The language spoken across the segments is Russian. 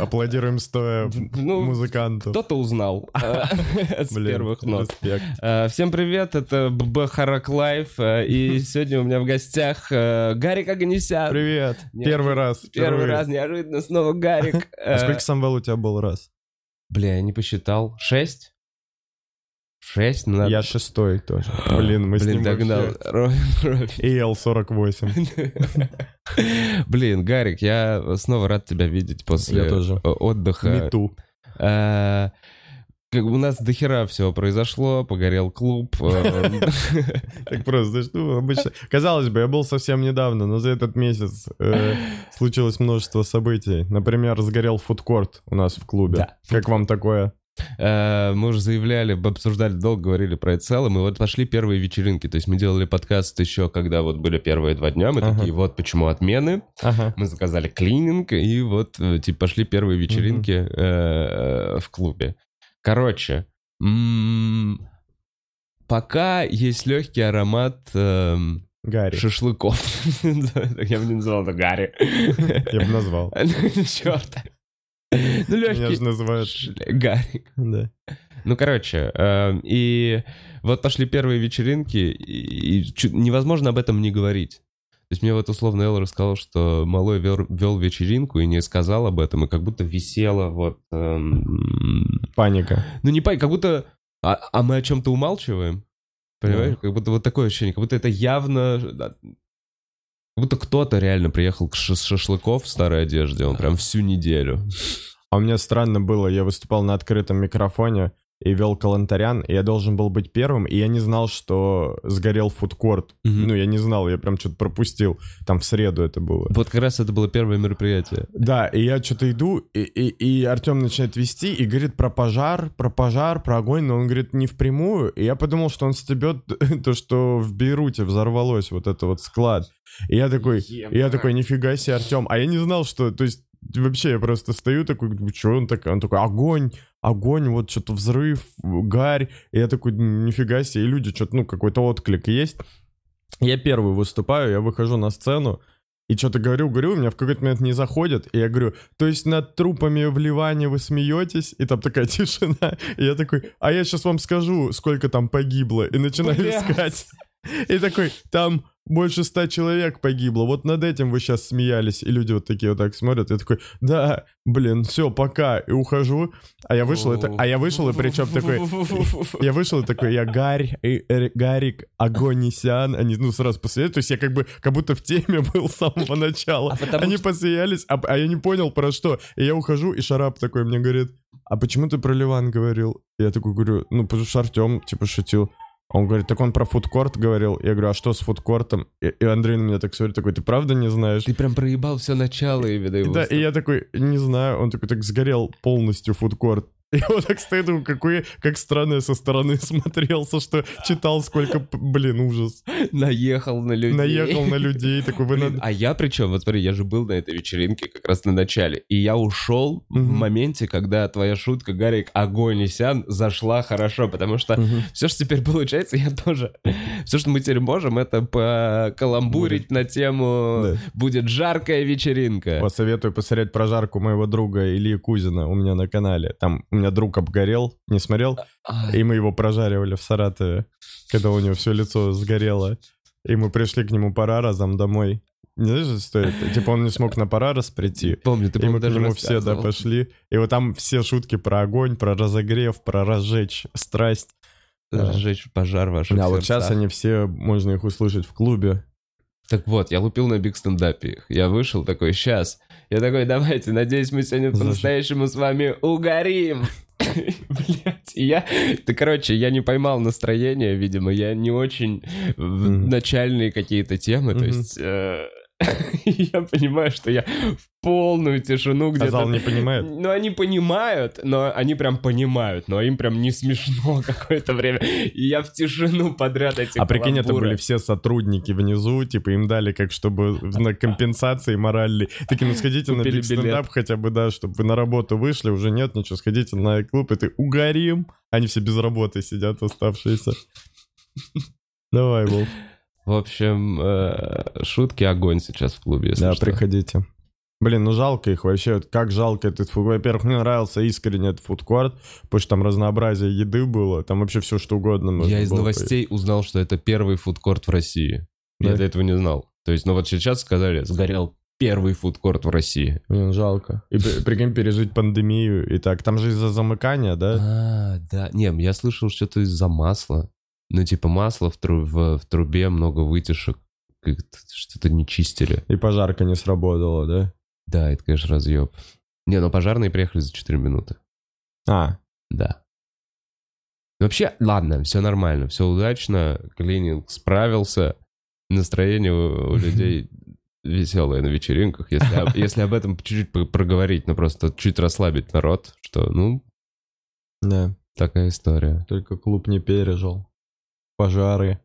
Аплодируем стоя Ну, музыканту. Кто-то узнал э, с первых нот. Э, Всем привет, это ББ Харак Лайф, э, и сегодня у меня в гостях Гарик Аганесян. Привет. Первый раз. Первый раз неожиданно снова Гарик. А сколько самвел у тебя был раз? Бля, я не посчитал. Шесть? Шесть? Ну, надо- Я шестой тоже. Блин, мы с Блин, ним догнал. вообще- Ровен, ровен. EL48. Блин, Гарик, я снова рад тебя видеть после Я тоже. отдыха. Мету. Э, как у нас дохера всего произошло, погорел клуб. э, Так просто, знаешь, ну, обычно... Казалось бы, я был совсем недавно, но за этот месяц э, случилось множество событий. Например, сгорел фудкорт у нас в клубе. Да. Как вам такое? Э, Мы уже заявляли, обсуждали долго, говорили про целом, и вот пошли первые вечеринки. То есть мы делали подкаст еще, когда вот были первые два дня, мы Ага. такие, вот почему отмены. Ага. Мы заказали клининг, и вот, э, типа, пошли первые вечеринки э, в клубе. Короче, м, пока есть легкий аромат эм, Гарри. шашлыков. Я бы не называл это Гарри. Я бы назвал. Черт. Ну, Меня легкий. же называют... Гарри. Да. Ну, короче, эм, и вот пошли первые вечеринки, и невозможно об этом не говорить. То есть мне вот условно Эл рассказал, что малой вел, вел вечеринку и не сказал об этом, и как будто висело вот... эм, Паника. ну, не пой, как будто... А, а мы о чем-то умалчиваем? Понимаешь? Как будто вот такое ощущение, как будто это явно... Как будто кто-то реально приехал к шашлыков в старой одежде, он прям всю неделю. А у меня странно было, я выступал на открытом микрофоне и вел калантарян, и я должен был быть первым, и я не знал, что сгорел фудкорт. Мгм. Ну, я не знал, я прям что-то пропустил. Там в среду это было. Вот как раз это было первое мероприятие. Да, и я что-то иду, и, и, и Артем начинает вести и говорит про пожар, про пожар, про огонь, но он говорит не впрямую. И я подумал, что он стебет то, что в Бейруте взорвалось вот это вот склад. И я такой, и я такой, нифига себе, Артем. А я не знал, что, то есть, вообще я просто стою такой, что он такой, он такой, огонь, огонь, вот что-то взрыв, гарь. И я такой, нифига себе, и люди что-то, ну, какой-то отклик есть. Я первый выступаю, я выхожу на сцену, и что-то говорю, говорю, у меня в какой-то момент не заходит, и я говорю, то есть над трупами в Ливане вы смеетесь? И там такая тишина, и я такой, а я сейчас вам скажу, сколько там погибло, и начинаю Блядь. искать. И такой, там больше ста человек погибло, вот над этим вы сейчас смеялись, и люди вот такие вот так смотрят, я такой, да, блин, все, пока, и ухожу, а я вышел, это, а я вышел, и причем такой, я вышел и такой, я Гарь, э, э, Гарик Агонисян, они, ну, сразу посмеялись, то есть я как бы, как будто в теме был с самого начала. А Они что- посмеялись, а, а я не понял про что. И я ухожу, и Шарап такой мне говорит, а почему ты про Ливан говорил? Я такой говорю, ну, потому что Артем, типа, шутил. А Он говорит, так он про фудкорт говорил. Я говорю, а что с фудкортом? И, и Андрей на меня так смотрит, такой, ты правда не знаешь? Ты прям проебал все начало именно его. Да, и я такой, не знаю, он такой, так сгорел полностью фудкорт. И я вот так думаю, какой, как странно со стороны смотрелся, что читал, сколько, блин, ужас. наехал на людей. Наехал на людей, такой, вы Блин, на... а я причем, вот смотри, я же был на этой вечеринке как раз на начале, и я ушел в Мгм. моменте, когда твоя шутка, Гарик, огонь и сян, зашла хорошо, потому что Мгм. все, что теперь получается, я тоже... Все, что мы теперь можем, это покаламбурить на тему Да. «Будет жаркая вечеринка». Вот советую посмотреть прожарку моего друга Ильи Кузина у меня на канале. Там у меня друг обгорел, не смотрел, и мы его прожаривали в Саратове, когда у него все лицо сгорело. И мы пришли к нему пора разом домой. Не знаешь, что стоит? Типа он не смог на парарас прийти. Помню, ты, И мы к нему все, да, пошли. И вот там все шутки про огонь, про разогрев, про разжечь страсть. Разжечь пожар в ваших Да, вот сердцах. сейчас они все, можно их услышать в клубе. Так вот, я лупил на биг стендапе их. Я вышел такой, сейчас. Я такой, давайте, надеюсь, мы сегодня по-настоящему с вами угорим. Блять, я... Да, короче, я не поймал настроение, видимо, я не очень начальные какие-то темы, то есть... Я понимаю, что я в полную тишину А где-то... зал не понимает? Ну, они понимают, но они прям понимают, но им прям не смешно какое-то время. И я в тишину подряд эти А прикинь, это были все сотрудники внизу, типа им дали как чтобы на компенсации моральной. Такие, ну сходите на биг стендап хотя бы, да, чтобы вы на работу вышли, уже нет ничего, сходите на клуб, и ты угорим. Они все без работы сидят, оставшиеся. Давай, Вов. В общем, э, шутки огонь сейчас в клубе, если Да, что. приходите. Блин, ну жалко их вообще. Как жалко этот фудкорт. Во-первых, мне нравился искренне этот фудкорт, потому что там разнообразие еды было. Там вообще все что угодно можно Я из новостей узнал, что это первый фудкорт в России. Я Да? до этого не знал. То есть, ну вот сейчас сказали, сгорел первый фудкорт в России. поесть. Блин, жалко. И при- прикинь, пережить пандемию и так. Там же из-за замыкания, да? А, да. Не, я слышал что-то из-за масла. Ну, типа масла в, тру- в- в трубе, много вытяжек. Что-то не чистили. И пожарка не сработала, да? Да, это, конечно, разъеб. Не, но пожарные приехали за 4 минуты. А, Да. Ну, Вообще, ладно, все нормально, все удачно, клининг справился, настроение у, у людей веселое на вечеринках, если, если об этом чуть-чуть проговорить, ну просто чуть расслабить народ, что, ну, да. такая история. Только клуб не пережил. Пожары.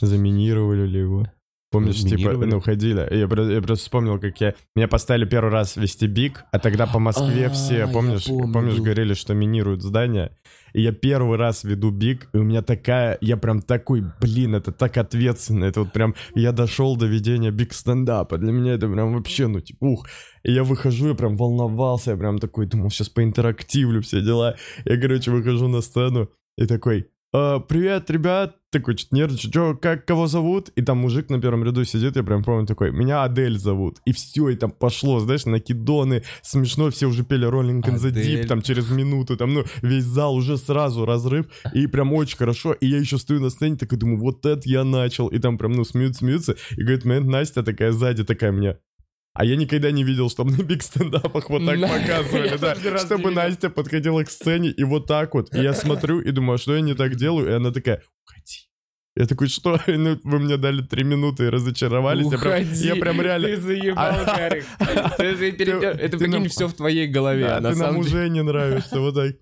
Заминировали ли его? Помнишь, типа, ну, ходили. Я, я просто вспомнил, как я... Меня поставили первый раз вести биг, а тогда по Москве А, все, помнишь, помнишь, говорили, что минируют здания. И я первый раз веду биг, и у меня такая... Я прям такой, блин, это так ответственно. Это вот прям... Я дошел до ведения биг стендапа. Для меня это прям вообще, ну, типа, ух. И я выхожу, я прям волновался, я прям такой думал, сейчас поинтерактивлю все дела. Я, короче, выхожу на сцену и такой, «А, привет, ребят, такой, что-то нервничаю, чё, как, кого зовут? И там мужик на первом ряду сидит, я прям помню такой, меня Адель зовут. И все, и там пошло, знаешь, накидоны, смешно, все уже пели Rolling in the. Deep, там через минуту, там, ну, весь зал уже сразу разрыв, и прям очень хорошо, и я еще стою на сцене, такой думаю, вот это я начал, и там прям, ну, смеются, смеются, и говорит, момент Настя такая сзади, такая мне, а я никогда не видел, чтобы на биг стендапах вот так показывали, да, чтобы. Настя подходила к сцене и вот так вот. И я смотрю и думаю, а что я не так делаю? И она такая, уходи. Я такой, что? Ну, вы мне дали три минуты и разочаровались. Я прям, я прям реально... Ты заебал, Гарик. Это, прикинь, все в твоей голове. Да, ты нам уже не нравишься, вот так.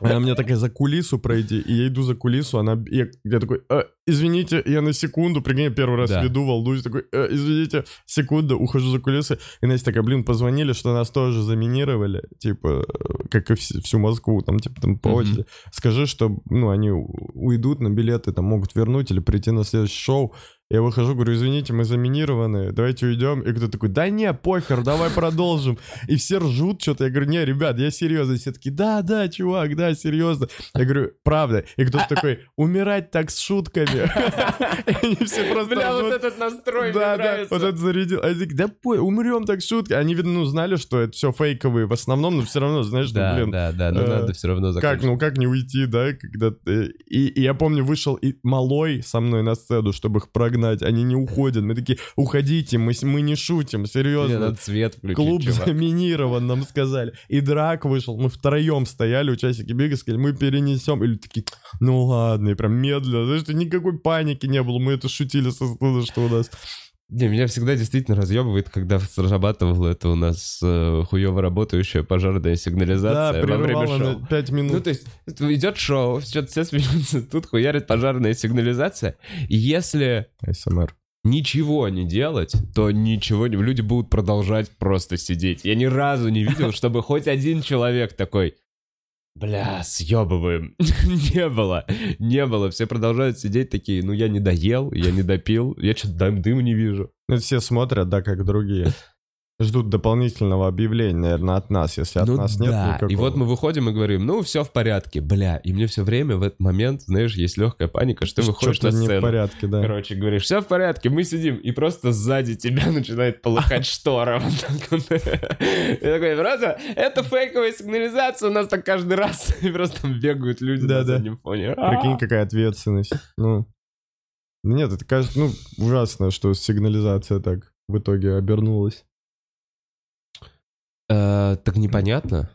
Она мне такая за кулису пройти, и я иду за кулису, она, я, я такой, «Э, извините, я на секунду, прикинь, я первый раз Да. веду, волнуюсь, такой, «Э, извините, секунду, ухожу за кулисы, и Настя такая, блин, позвонили, что нас тоже заминировали, типа, как и вс- всю Москву, там, типа, там по очереди. Скажи, что, ну, они уйдут на билеты, там, могут вернуть или прийти на следующее шоу. Я выхожу, говорю, извините, мы заминированы, давайте уйдем. И кто такой, да не, похер, давай продолжим. И все ржут что-то. Я говорю, не, ребят, я серьезно. Все такие, да, да, чувак, да, серьезно. Я говорю, правда. И кто-то такой, умирать так с шутками. И Они все просто Бля, вот этот настрой мне Да, да, нравится. вот это зарядил. Они такие, да пой, умрем так шутки. Они, видно, ну, знали, что это все фейковые в основном, но все равно, знаешь, ну, Да, блин, да, да, но э, надо все равно как, закончить. ну как не уйти, да, когда ты... И, и я помню, вышел и малой со мной на сцену, чтобы их прогнать. Они не уходят. Мы такие, уходите, мы, мы не шутим, серьезно. надо свет включить, Клуб чувак. заминирован, нам сказали. И драк вышел, мы втроем стояли, участники бега, сказали, мы перенесем. Или такие, ну ладно, и прям медленно. Знаешь, что никакой паники не было, мы это шутили со что у нас. Не, меня всегда действительно разъебывает, когда срабатывала это у нас э, хуево работающая пожарная сигнализация Да, во время шоу. на 5 минут. Ну, то есть, идет шоу, что-то все смеются, тут хуярит пожарная сигнализация. И если СМР. ничего не делать, то ничего не... Люди будут продолжать просто сидеть. Я ни разу не видел, чтобы хоть один человек такой... Бля, съебываем. не было. Не было. Все продолжают сидеть такие, ну я не доел, я не допил, я что-то дым, не вижу. Ну, все смотрят, да, как другие. Ждут дополнительного объявления, наверное, от нас, если от ну нас нет да, никакого. и вот мы выходим и говорим, ну все в порядке, бля, и мне все время в этот момент, знаешь, есть легкая паника, что ты выходишь на не в сцену. порядке, да. Короче, говоришь, все в порядке, мы сидим, и просто сзади тебя начинает полыхать штора. И такой, просто, это фейковая сигнализация, у нас так каждый раз. И просто бегают люди на заднем фоне. Прикинь, какая ответственность. Ну. Нет, это кажется, ну, ужасно, что сигнализация так в итоге обернулась. Э, Так непонятно.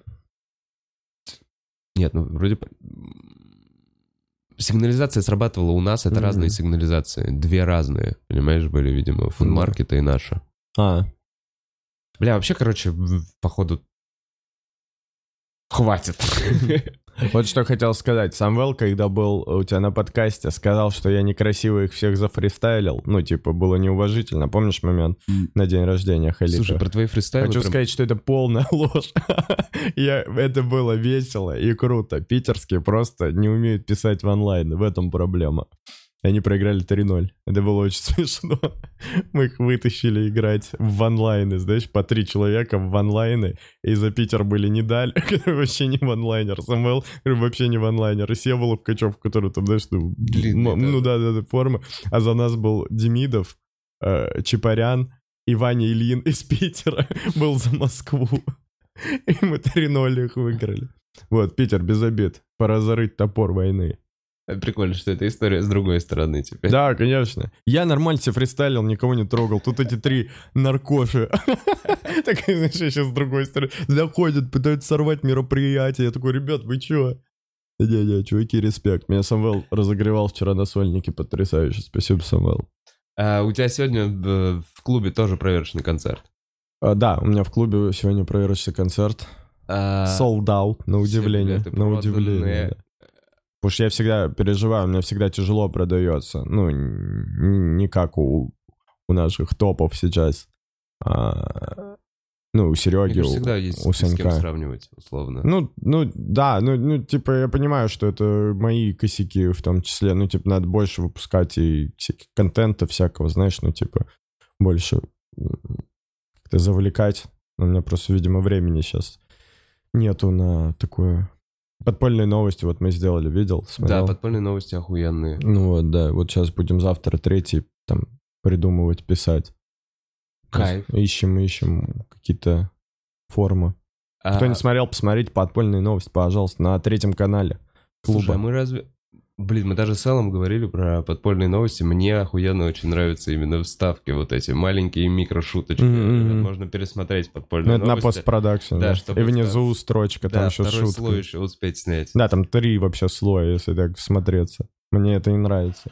Нет, ну вроде... Сигнализация срабатывала у нас, это Мгм. разные сигнализации. Две разные, понимаешь, были, видимо, фудмаркета и наша. А, Бля, вообще, короче, походу... Хватит. вот что хотел сказать. Самвел, когда был у тебя на подкасте, сказал, что я некрасиво их всех зафристайлил. Ну, типа, было неуважительно. Помнишь момент на день рождения Халита? Слушай, про твои фристайлы... Хочу прям- сказать, что это полная ложь. Я, это было весело и круто. Питерские просто не умеют писать в онлайн, в этом проблема. И они проиграли 3-0. Это было очень смешно. Мы их вытащили играть в онлайны, знаешь, по три человека в онлайны, и за Питер были Недаль, который вообще не в онлайнер, Самвел, вообще не в онлайнер, и Севолов Качев, который там, знаешь, ну, Длинный, ну да, да, да, форма. А за нас был Демидов, э, Чапарян, и Ваня Ильин из Питера был за Москву. И мы 3-0 их выиграли. Вот, Питер, без обид. Пора зарыть топор войны. Прикольно, что эта история с другой стороны теперь. Да, конечно. Я нормально себе фристайлил, никого не трогал. Тут эти три наркоши. Так, знаешь, сейчас с другой стороны. Заходят, пытаются сорвать мероприятие. Я такой, ребят, вы чё? Не-не, чуваки, респект. Меня Самвел разогревал вчера на сольнике, потрясающе. Спасибо, Самвел. А у тебя сегодня э, в клубе тоже проверочный концерт. А, да, у меня в клубе сегодня проверочный концерт. А, Sold out, на удивление. На удивление. Потому что я всегда переживаю, меня всегда тяжело продается. Ну, не как у, у наших топов сейчас. А, ну, у Мне Сереги, у, всегда есть у с кем сравнивать, условно. Ну, ну, да, ну, ну, типа, я понимаю, что это мои косяки в том числе. Ну, типа, надо больше выпускать и всяких контента всякого, знаешь, ну, типа, больше м, как-то завлекать. Но у меня просто, видимо, времени сейчас нету на такое. Подпольные новости вот мы сделали, видел? да, Смотрел? подпольные новости охуенные. Ну вот, да, вот сейчас будем завтра третий там придумывать, писать. Кайф. Ищем, ищем какие-то формы. Кто А, не смотрел, посмотрите подпольные новости, пожалуйста, на третьем канале клуба. Слушай, а мы разве... Блин, мы даже с Аллом говорили про подпольные новости. Мне охуенно очень нравятся именно вставки вот эти, маленькие микрошуточки. Мгм. Можно пересмотреть Ну, подпольные это на новости. постпродакшн. Да, Да, чтобы И внизу строчка, там Да, еще второй шутка. слой еще успеть снять. Да, там три вообще слоя, если так смотреться. Мне это не нравится.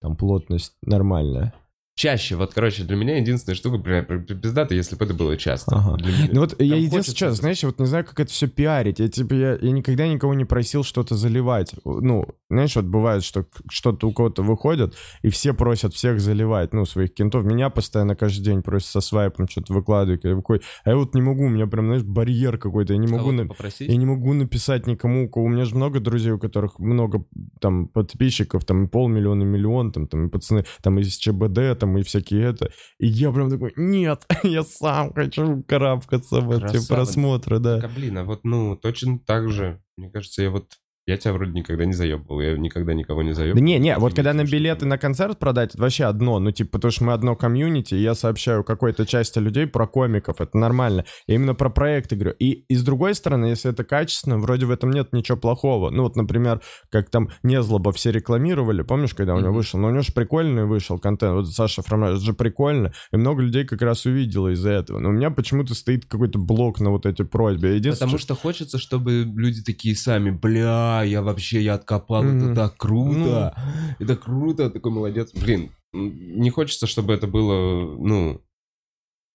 Там плотность нормальная. Чаще, вот, короче, для меня единственная штука, бля, пи- пи- пиздата, если бы это было часто. Ага. Меня. Ну вот я Прям единственное, хочется что, знаешь, вот не знаю, как это все пиарить. Я, типа, я, я никогда никого не просил что-то заливать. Ну, знаешь, вот бывает, что что-то у кого-то выходит, и все просят всех заливать, ну, своих кентов. Меня постоянно каждый день просят со свайпом что-то выкладывать. Я такой, а я вот не могу, у меня прям, знаешь, барьер какой-то. Я не могу... На-? Я не могу написать никому, у кого у меня же много друзей, у которых много там подписчиков, там полмиллиона, миллион, там, там и пацаны, там из ЧБД, там и всякие это. И я прям такой, нет, я сам хочу карабкаться в эти просмотры, да. Так, а, блин, а вот, ну, точно так же. Мне кажется, я вот... Я тебя вроде никогда не заебывал. Я никогда никого не заебывал. Да не, не, вот когда на билеты на концерт продать, это вообще одно, ну типа, потому что мы одно комьюнити, и я сообщаю какой-то части людей про комиков, это нормально. Я именно про проекты говорю. И, и с другой стороны, если это качественно, вроде в этом нет ничего плохого. Ну вот, например, как там Незлоба все рекламировали, помнишь, когда у него вышел? Ну у него же прикольный вышел контент, вот Саша Фромаш, это же прикольно, и много людей как раз увидело из-за этого. Но у меня почему-то стоит какой-то блок на вот эти просьбы. Потому что хочется, чтобы люди такие сами, бля, я вообще, я откопал, это Мгм. так круто, это круто, такой молодец. Блин, не хочется, чтобы это было, ну...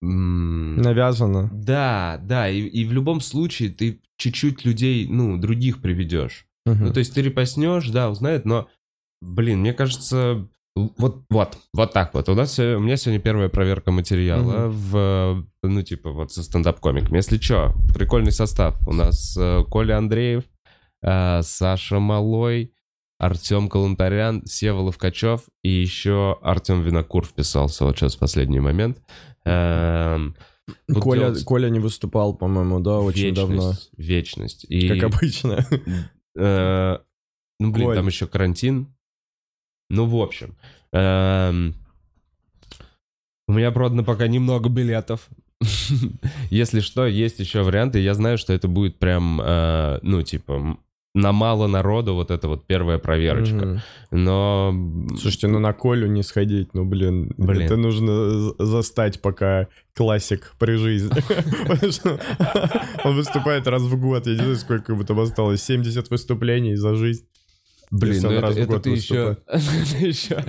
навязано. Да, да, и, и в любом случае ты чуть-чуть людей, ну, других приведешь. Мгм. Ну, то есть ты репостнешь, да, узнает, но, блин, мне кажется, вот, вот, вот так вот. У нас, у меня сегодня первая проверка материала в, ну, типа, вот со стендап-комиком. Если что, прикольный состав. У нас э, Коля Андреев, э, Саша Малой, Артем Калантарян, Сева Ловкачев и еще Артем Винокур вписался вот сейчас в последний момент. Эм, вот Коля, делать Коля не выступал, по-моему, да, очень давно. вечность, Вечность. И, Как обычно. э, ну, блин, Коль. там еще карантин. Ну, в общем. эм, у меня продано пока немного билетов. Если что, есть еще варианты. Я знаю, что это будет прям, э, ну, типа, на мало народу вот эта вот первая проверочка. Мгм. Но... Слушайте, ну на Колю не сходить, ну блин, Блин. это нужно застать пока классик при жизни. Он выступает раз в год, я не знаю, сколько ему там осталось, 70 выступлений за жизнь. Блин, ну это, это ты еще, ты еще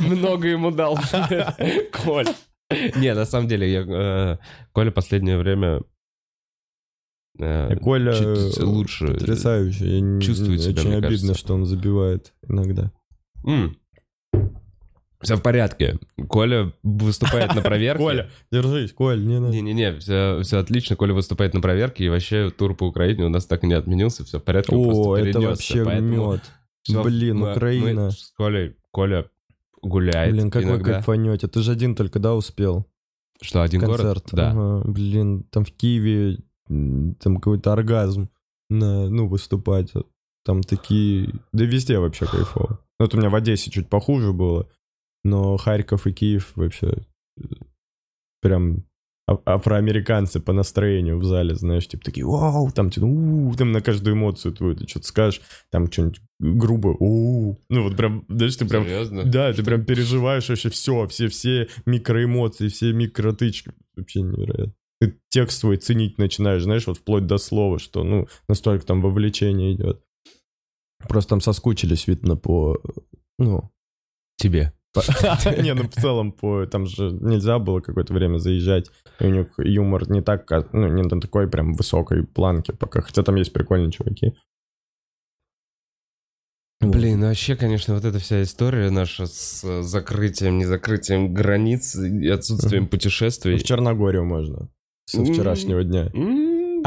много ему дал, Коль. Не, на самом деле, я, э, Коля последнее время э, Коля э, лучше. потрясающий. Я не- чувствует себя, Очень обидно, кажется. что он забивает иногда. Все в порядке. Коля выступает на проверке. Коля, держись, Коль, не надо. Не-не-не, все, все отлично. Коля выступает на проверке, и вообще тур по Украине у нас так и не отменился, все в порядке. он О, просто это вообще мед. Блин, мы- Украина. Мы с Колей Коля гуляет Блин, как вы иногда. кайфанете. Ты же один только, да, успел? Что, один Концерт. город? Да. Ага, блин, там в Киеве м, там какой-то оргазм на, ну, выступать. Там такие... Да везде вообще кайфово. Ну, Вот у меня в Одессе чуть похуже было, но Харьков и Киев вообще э, прям а- афроамериканцы по настроению в зале, знаешь, типа такие, вау, там, типа, «У-у-у», там на каждую эмоцию твою ты что-то скажешь, там что-нибудь грубо, «У-у-у». ну вот прям, знаешь, ты прям Серьезно? да, ты прям переживаешь вообще все, все, все микроэмоции, все микротычки. Вообще невероятно. Ты текст свой ценить начинаешь, знаешь, вот вплоть до слова, что, ну, настолько там вовлечение идет. Просто там соскучились, видно, по, ну, Тебе. не, ну в целом по, там же нельзя было какое-то время заезжать, и у них юмор не так, как- ну, не на такой прям высокой планке пока, хотя там есть прикольные чуваки. Блин, ну вообще, конечно, вот эта вся история наша с э, закрытием, незакрытием границ и отсутствием путешествий. В Черногорию можно со вчерашнего дня. М,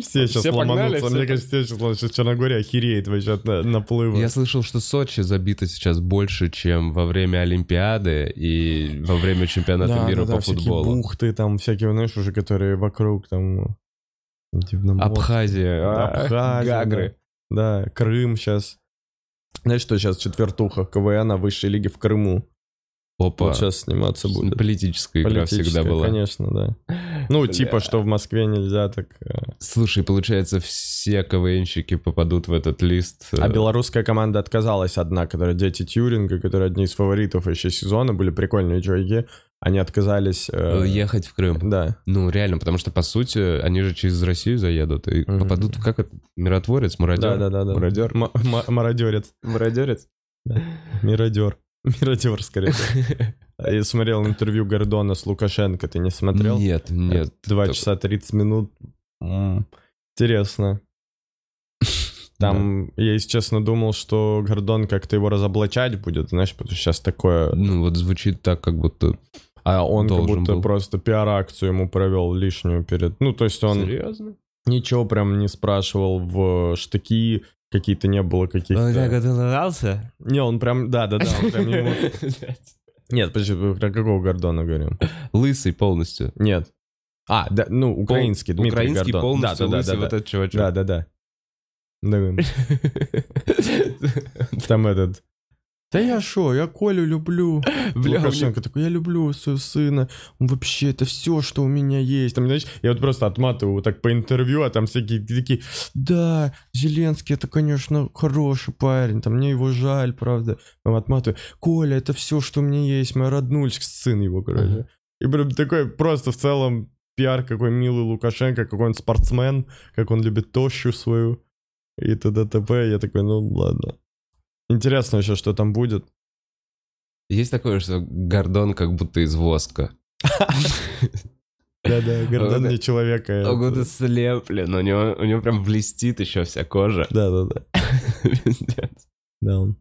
Все сейчас ломанутся. Мне кажется, все сейчас Черногория охереет вообще от на- наплыва. Я слышал, что Сочи забито сейчас больше, чем во время Олимпиады и во время чемпионата мира по футболу. бухты там, всякие, знаешь, уже, которые вокруг там... Дивноморск. Абхазия, а, Абхазия, Гагры. Да, Крым сейчас. Знаешь, что сейчас четвертуха КВН на высшей лиге в Крыму? Опа. Вот сейчас сниматься будет. Политическая игра всегда была. конечно, да. Ну, Бля. типа, что в Москве нельзя, так... э, Слушай, получается, все КВНщики попадут в этот лист. А э, белорусская команда отказалась одна, которая Дети Тьюринга, которые одни из фаворитов еще сезона, были прикольные чуваки. Они отказались... э, ехать в Крым. Да. Ну, реально, потому что, по сути, они же через Россию заедут и Мгм. попадут в, как это, миротворец, мародер? Да-да-да. Мародер? Мародерец. Мародерец? Миродер. Миродер, скорее. Я смотрел интервью Гордона с Лукашенко, ты не смотрел? Нет, нет. Два часа 30 минут. Интересно. Там, я, если честно, думал, что Гордон как-то его разоблачать будет, знаешь, потому что сейчас такое... Ну, вот звучит так, как будто... А он как будто был. просто пиар-акцию ему провел лишнюю перед... Ну, то есть он Серьезно? ничего прям не спрашивал в штыки, какие-то не было каких-то... готовился? Не, он прям... Да-да-да, он прям ему... Нет, подожди, про какого Гордона говорим? Лысый полностью. Нет. А, да, ну, украинский, Дмитрий Украинский Гордон. полностью да, да, лысый да, вот да. этот чувачок. Да, да, да. Да, Там этот... Да я шо, я Колю люблю. Бля, Лукашенко такой, я люблю своего сына. Он вообще, это все, что у меня есть. Там, знаешь, я вот просто отматываю вот так по интервью, а там всякие такие, да, Зеленский, это, конечно, хороший парень, там мне его жаль, правда. Там отматываю, Коля, это все, что у меня есть, мой роднульчик, сын его, короче. Ага. И прям такой просто в целом пиар, какой милый Лукашенко, какой он спортсмен, как он любит тощу свою и т.д. т.п. Я такой, ну ладно. Интересно еще, что там будет. Есть такое, что Гордон как будто из воска. Да-да, Гордон не человека. Он будто слеплен, у него, у него прям блестит еще вся кожа. Да-да-да. Да, он.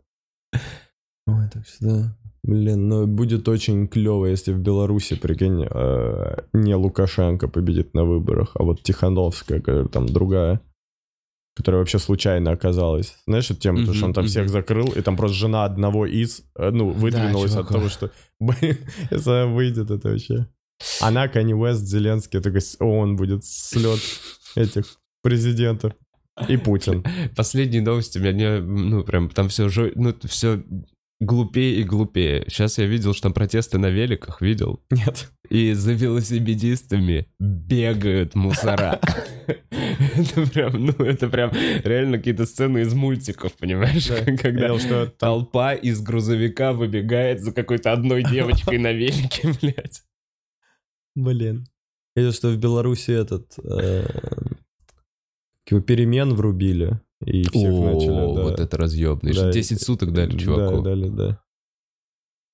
Ой, так всегда. Блин, ну будет очень клево, если в Беларуси, прикинь, э, не Лукашенко победит на выборах, а вот Тихановская, там другая, которая вообще случайно оказалась. Знаешь, эту тему, то, что он там всех закрыл, и там просто жена одного из, э, ну, выдвинулась от чуваков. того, что, блин, если она выйдет, это вообще... Она, Канни Уэст, Зеленский, такой, он будет слет этих президентов. И Путин. Последние новости меня, ну, прям там все, ну, все глупее и глупее. Сейчас я видел, что там протесты на великах, видел. Нет. И за велосипедистами бегают мусора. Это прям, ну, это прям реально какие-то сцены из мультиков, понимаешь? Да. Когда Видел, что толпа из грузовика выбегает за какой-то одной девочкой на велике, блядь. Блин. Видел, что в Беларуси этот... э, перемен врубили. И всех начали, да. вот это разъебный. Да, 10 суток дали Да, чуваку. дали, да.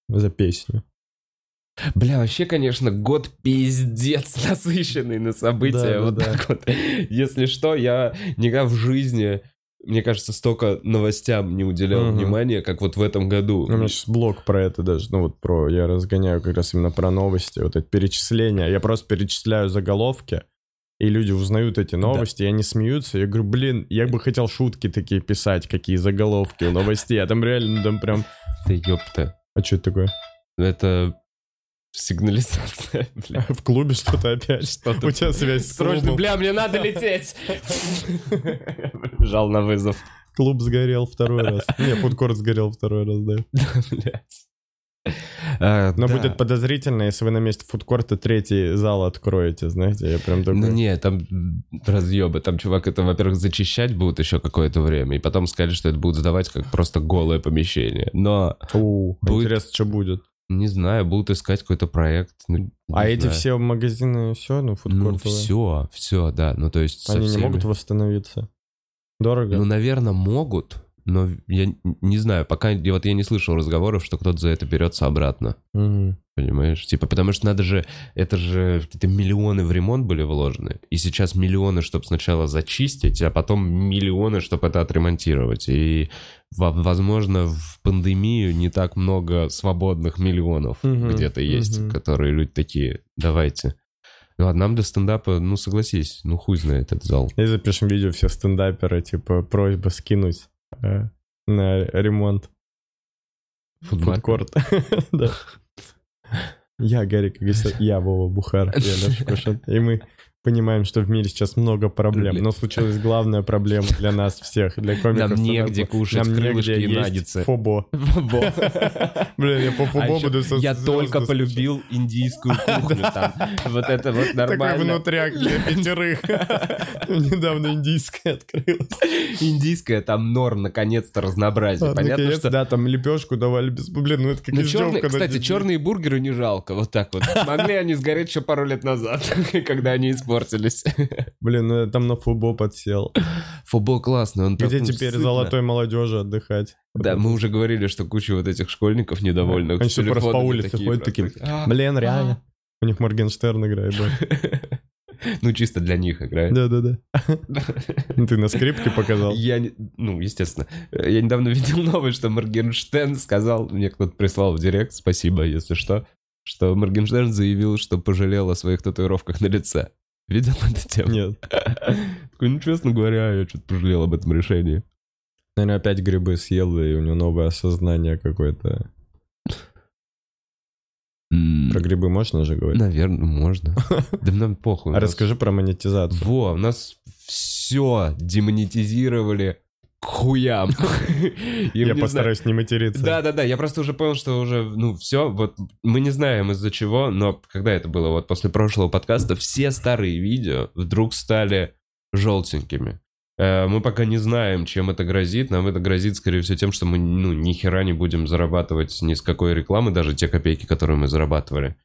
За песню. Бля, вообще, конечно, год пиздец насыщенный на события. Да, да, вот да. так вот. Если что, я никогда в жизни, мне кажется, столько новостям не уделял Мгм. внимания, как вот в этом году. Ну, У меня сейчас блог про это даже, ну вот про, я разгоняю как раз именно про новости, вот это перечисления. Я просто перечисляю заголовки, и люди узнают эти новости, и они смеются. Я говорю, блин, я бы хотел шутки такие писать, какие заголовки у новостей. А там реально, там прям Да ёпта. А что это такое? Это сигнализация, бля. В клубе что-то опять. Что-то- У тебя связь с Срочно, бля, мне надо лететь. Жал на вызов. Клуб сгорел второй раз. Не, фудкорт сгорел второй раз, да. Блядь. А, Но да. будет подозрительно, если вы на месте фудкорта третий зал откроете, знаете, я прям такой... Ну не, там разъебы. Там чувак это, во-первых, зачищать будут еще какое-то время, и потом сказали, что это будут сдавать как просто голое помещение. Но, У, Будет- Интересно, что будет. Не знаю, будут искать какой-то проект. ну, А эти знаю. все магазины, все, ну, Ну, фудкортовые, все, все, да. Ну, то есть они не всеми- могут восстановиться? Дорого? Ну, наверное, могут, но я не знаю, пока я- вот я не слышал разговоров, что кто-то за это берется обратно. Мгм. Понимаешь? Типа, потому что надо же, это же какие-то миллионы в ремонт были вложены. И сейчас миллионы, чтобы сначала зачистить, а потом миллионы, чтобы это отремонтировать. И, во- возможно, в пандемию не так много свободных миллионов Мгм, где-то есть, мгм. которые люди такие, давайте. Ну, а нам для стендапа, ну, согласись, ну, хуй знает этот зал. И запишем видео все стендаперы, типа, просьба скинуть на ремонт фудкорт. Да. Я, Гарик Агасян, я Вова Бухар, я Леша Кушин. И мы понимаем, что в мире сейчас много проблем, но случилась главная проблема для нас всех, для комиков. Нам негде кушать Нам крылышки негде и наггетсы. Фобо. Блин, я по А фобо ещё буду со я только полюбил индийскую кухню там. Вот это вот Такой нормально. внутряк для пятерых. Недавно индийская открылась. Индийская там норм, наконец-то разнообразие. А, Понятно, что... да, там лепешку давали без... Блин, ну это как Ну, издевка кстати, черные бургеры не жалко, вот так вот. Могли они сгореть еще пару лет назад, когда они испортились. Блин, ну я там на футбол подсел. Футбол классный, он Где теперь сытно. золотой молодежи отдыхать? Да, мы уже говорили, что куча вот этих школьников недовольных. Они с всё просто по улице ходят такие, «А, Блин, реально. У них Моргенштерн играет, да. Ну, чисто для них играет. Да-да-да. Ты на скрипке показал. Я, не- ну, естественно. Я недавно видел новость, что Моргенштерн сказал, мне кто-то прислал в директ, спасибо, если что, что Моргенштерн заявил, что пожалел о своих татуировках на лице. Видел эту тему? Нет. Такой, ну, честно говоря, я что-то пожалел об этом решении. Наверное, опять грибы съел, и у него новое осознание какое-то. Про грибы можно же говорить? Наверное, можно. Да нам похуй. А расскажи про монетизацию. Во, у нас все демонетизировали к хуям. Я постараюсь не материться. Да, да, да. Я просто уже понял, что уже, ну, все. Вот мы не знаем из-за чего, но когда это было, вот после прошлого подкаста, все старые видео вдруг стали желтенькими. Э, Мы пока не знаем, чем это грозит. Нам это грозит, скорее всего, тем, что мы, ну, ни хера не будем зарабатывать ни с какой рекламы, даже те копейки, которые мы зарабатывали.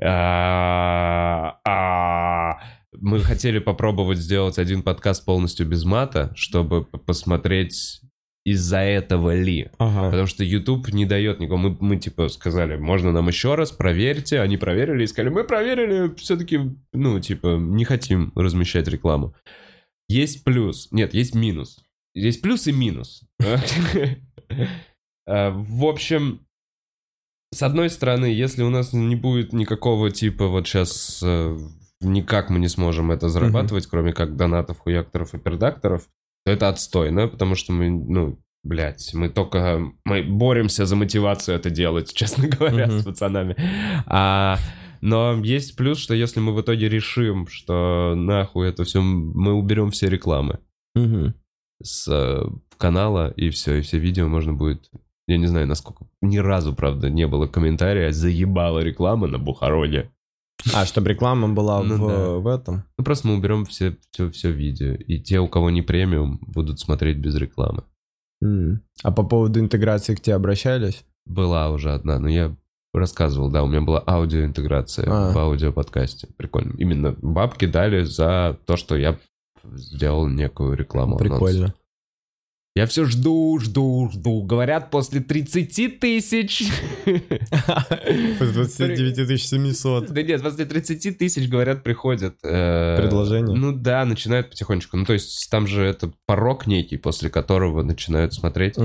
А, а, Мы хотели попробовать сделать один подкаст полностью без мата, чтобы посмотреть из-за этого ли. Ага. Потому что YouTube не дает никого. Мы, мы типа сказали, можно нам еще раз, проверьте. Они проверили и сказали, мы проверили, все-таки, ну, типа, не хотим размещать рекламу. Есть плюс. Нет, есть минус. Есть плюс и минус. Э, В общем, с одной стороны, если у нас не будет никакого типа вот сейчас никак мы не сможем это зарабатывать, кроме как донатов, хуякторов и пердакторов, то это отстойно, потому что мы, ну, блядь, мы только, мы боремся за мотивацию это делать, честно говоря, Мгм. с пацанами. А, но есть плюс, что если мы в итоге решим, что нахуй это все, мы уберем все рекламы Мгм. с э, канала, и все, и все видео можно будет... Я не знаю, насколько... Ни разу, правда, не было комментария, заебала реклама на Бухароне. А, чтобы реклама была Ну в, да. в этом? Ну, просто мы уберем все, все, все видео, и те, у кого не премиум, будут смотреть без рекламы. М. А по поводу интеграции к тебе обращались? Была уже одна, но я рассказывал, да, у меня была аудиоинтеграция А. в аудиоподкасте. Прикольно. Именно бабки дали за то, что я сделал некую рекламу. анонс. Я все жду, жду, жду. Говорят, после 30 тысяч. После 29 700. Да нет, после 30 тысяч, говорят, приходят. э, Предложения? Ну да, начинают потихонечку. Ну то есть там же это порог некий, после которого начинают смотреть.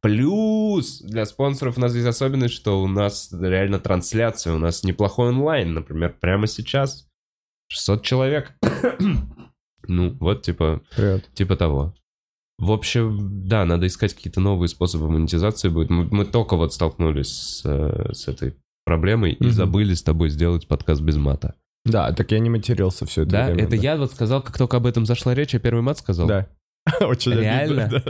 Плюс для спонсоров у нас есть особенность, что у нас реально трансляция, у нас неплохой онлайн, например, прямо сейчас 600 человек. Ну, вот типа, Привет. типа того. В общем, да, надо искать какие-то новые способы монетизации будет. Мы, мы только вот столкнулись с, э, с этой проблемой и Мгм. забыли с тобой сделать подкаст без мата. Да, так я не матерился все это Да, время, это я вот сказал, как только об этом зашла речь, я первый мат сказал. Да. Очень обидно, Реально? да.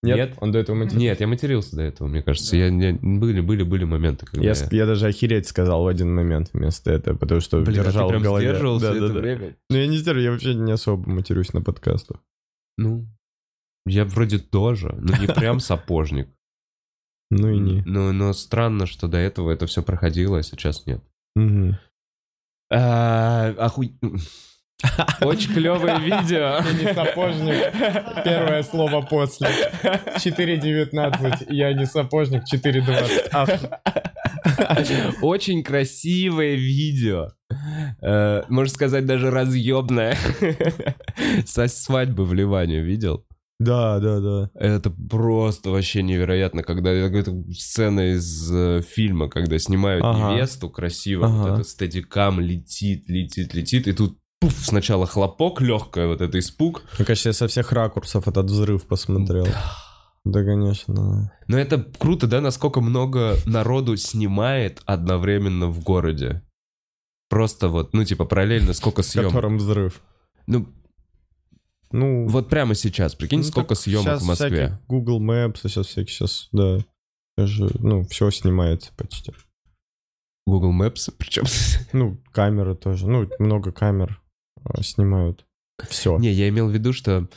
Нет, Нет? он до этого матерился. Нет, я матерился до этого, мне кажется. Я, я- были, были, были моменты, когда Я, я... я даже охереть сказал в один момент вместо этого, потому что Блин, а ты держал прям в голове. сдерживался Да, да, это да. время? Ну, я не сдерживаю, я вообще не особо матерюсь на подкастах. Ну, я вроде тоже, но не прям сапожник. Ну и не. Но, но странно, что до этого это все проходило, а сейчас нет. А, охуй- Очень клевое видео. Ты не сапожник. Первое слово после. 4.19. Я не сапожник. 4.20. Ах, Очень красивое видео. Э, Можно сказать, даже разъебное. Со свадьбы в Ливане видел? Да, да, да. Это просто вообще невероятно, когда это сцена из э, фильма, когда снимают Ага. невесту красиво, Ага. вот этот стадикам летит, летит, летит, и тут пуф, сначала хлопок легкое, вот это испуг. Мне кажется, я со всех ракурсов этот взрыв посмотрел. Да, конечно. Но это круто, да, насколько много народу снимает одновременно в городе. Просто вот, ну, типа, параллельно сколько В съемок. котором взрыв. Ну, Ну, вот прямо сейчас, прикинь, ну, сколько съемок в Москве. Google Maps, сейчас всякие, сейчас, да. Даже, ну, все снимается почти. Google Maps, причем... Ну, камеры тоже. Ну, много камер э, снимают. Все. Не, я имел в виду, что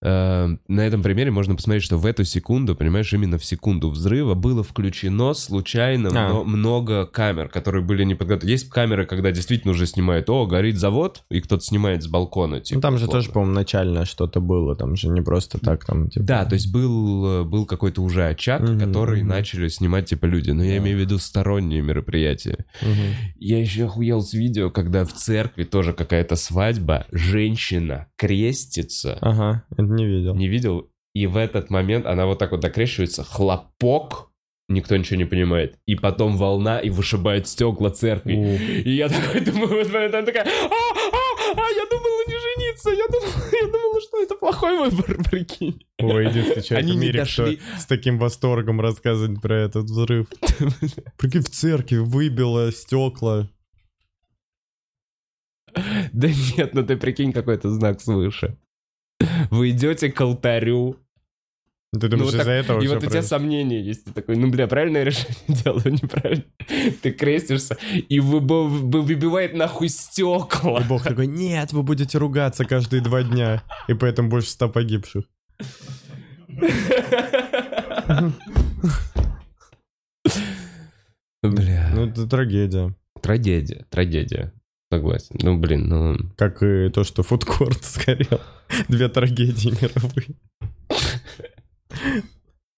на этом примере можно посмотреть, что в эту секунду, понимаешь, именно в секунду взрыва было включено случайно А. мно- много камер, которые были не подготовлены. Есть камеры, когда действительно уже снимают, о, горит завод, и кто-то снимает с балкона. Типа, Ну, там же условно. тоже, по-моему, начальное что-то было. Там же не просто так, там, типа... Да, то есть был, был какой-то уже очаг, Мгм, который мгм. начали снимать типа люди. Но я Да. имею в виду сторонние мероприятия. Мгм. Я еще охуел с видео, когда в церкви тоже какая-то свадьба, женщина крестится. Ага, не видел. Не видел? И в этот момент она вот так вот докрещивается, хлопок, никто ничего не понимает. И потом волна и вышибает стекла церкви. У. И я такой думаю, в этот момент она такая, а, а, а, я думала не жениться, я думала, я думала, что это плохой выбор, прикинь. Ой, единственный человек Они в мире, дошли. кто с таким восторгом рассказывает про этот взрыв. Прикинь, в церкви выбило стекла. Да нет, ну ты прикинь, какой-то знак свыше. Вы идете к алтарю, Ты думаешь, вот так- из-за этого и вот у тебя сомнения есть. Ты такой, ну, бля, правильное решение делаю, неправильно. Ты крестишься, и выбо- вы- выбивает нахуй стекла. И Бог такой, нет, вы будете ругаться каждые два дня. И поэтому больше ста погибших. Бля. Ну, это трагедия. Трагедия, трагедия. Согласен. Ну, блин, ну... Как и то, что фудкорт сгорел. Две трагедии мировые.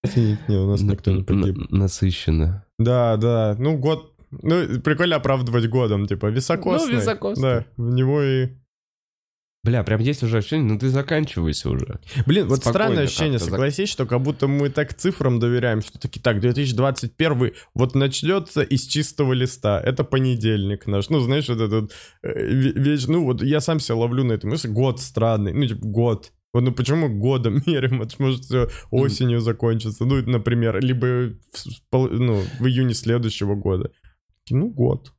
Извините, не, у нас никто не погиб. Насыщенно. Да, да. Ну, год... Ну, прикольно оправдывать годом, типа, високосный. Ну, високосный. Да, в него и... Бля, прям есть уже ощущение, ну ты заканчивайся уже. Блин, вот Спокойно странное ощущение, согласись, что как будто мы так цифрам доверяем, что таки так, 2021 вот начнется из чистого листа, это понедельник наш, ну, знаешь, вот этот э, ве- вещь, ну, вот я сам себя ловлю на этом, мысли, год странный, ну, типа, год, вот, ну, почему годом меряем, это может все осенью закончится, ну, например, либо в, ну, в июне следующего года, ну, год.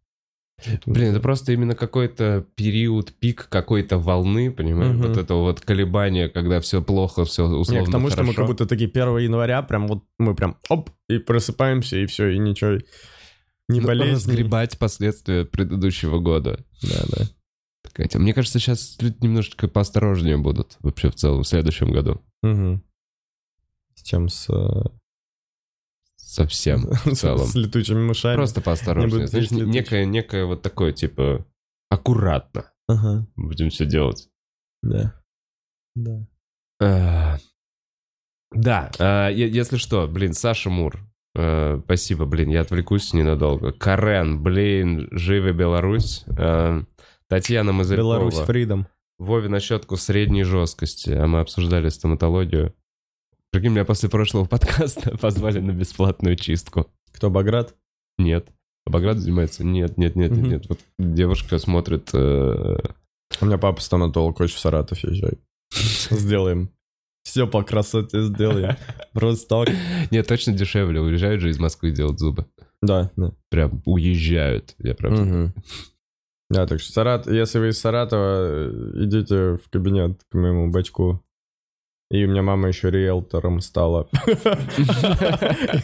Блин, это просто именно какой-то период, пик какой-то волны, понимаешь? Мгм. Вот это вот колебание, когда все плохо, все условно Не, к тому, что мы хорошо. как будто такие 1 января, прям вот мы прям оп, и просыпаемся, и все, и ничего, не Ну, болезнь. разгребать последствия предыдущего года. Да, да. Такая тема. Мне кажется, сейчас люди немножечко поосторожнее будут вообще в целом в следующем году. Мгм. С чем с... э, Совсем в целом. С летучими мышами. Просто поосторожнее. Знаешь, некое, некое вот такое, типа, аккуратно Ага, будем все делать. да. Да. А, Да, а, е- если что, блин, Саша Мур, э, спасибо, блин, я отвлекусь ненадолго. Карен, блин, живи Беларусь. Э, Татьяна Мазырькова. Беларусь Фридом. Вове на щетку средней жесткости, а мы обсуждали стоматологию. Прикинь, меня после прошлого подкаста позвали на бесплатную чистку. Кто, Баграт? Нет. А Баграт занимается? Нет, нет, нет, нет, нет. Вот девушка смотрит... э, У меня папа стоматолог, очень в Саратов езжай. Сделаем. Все по красоте сделаем. Просто так. Нет, точно дешевле. Уезжают же из Москвы делать зубы. Да, да. Прям уезжают. Я прям... Да, так что Сарат, если вы из Саратова, э, идите в кабинет к моему бачку. И у меня мама еще риэлтором стала.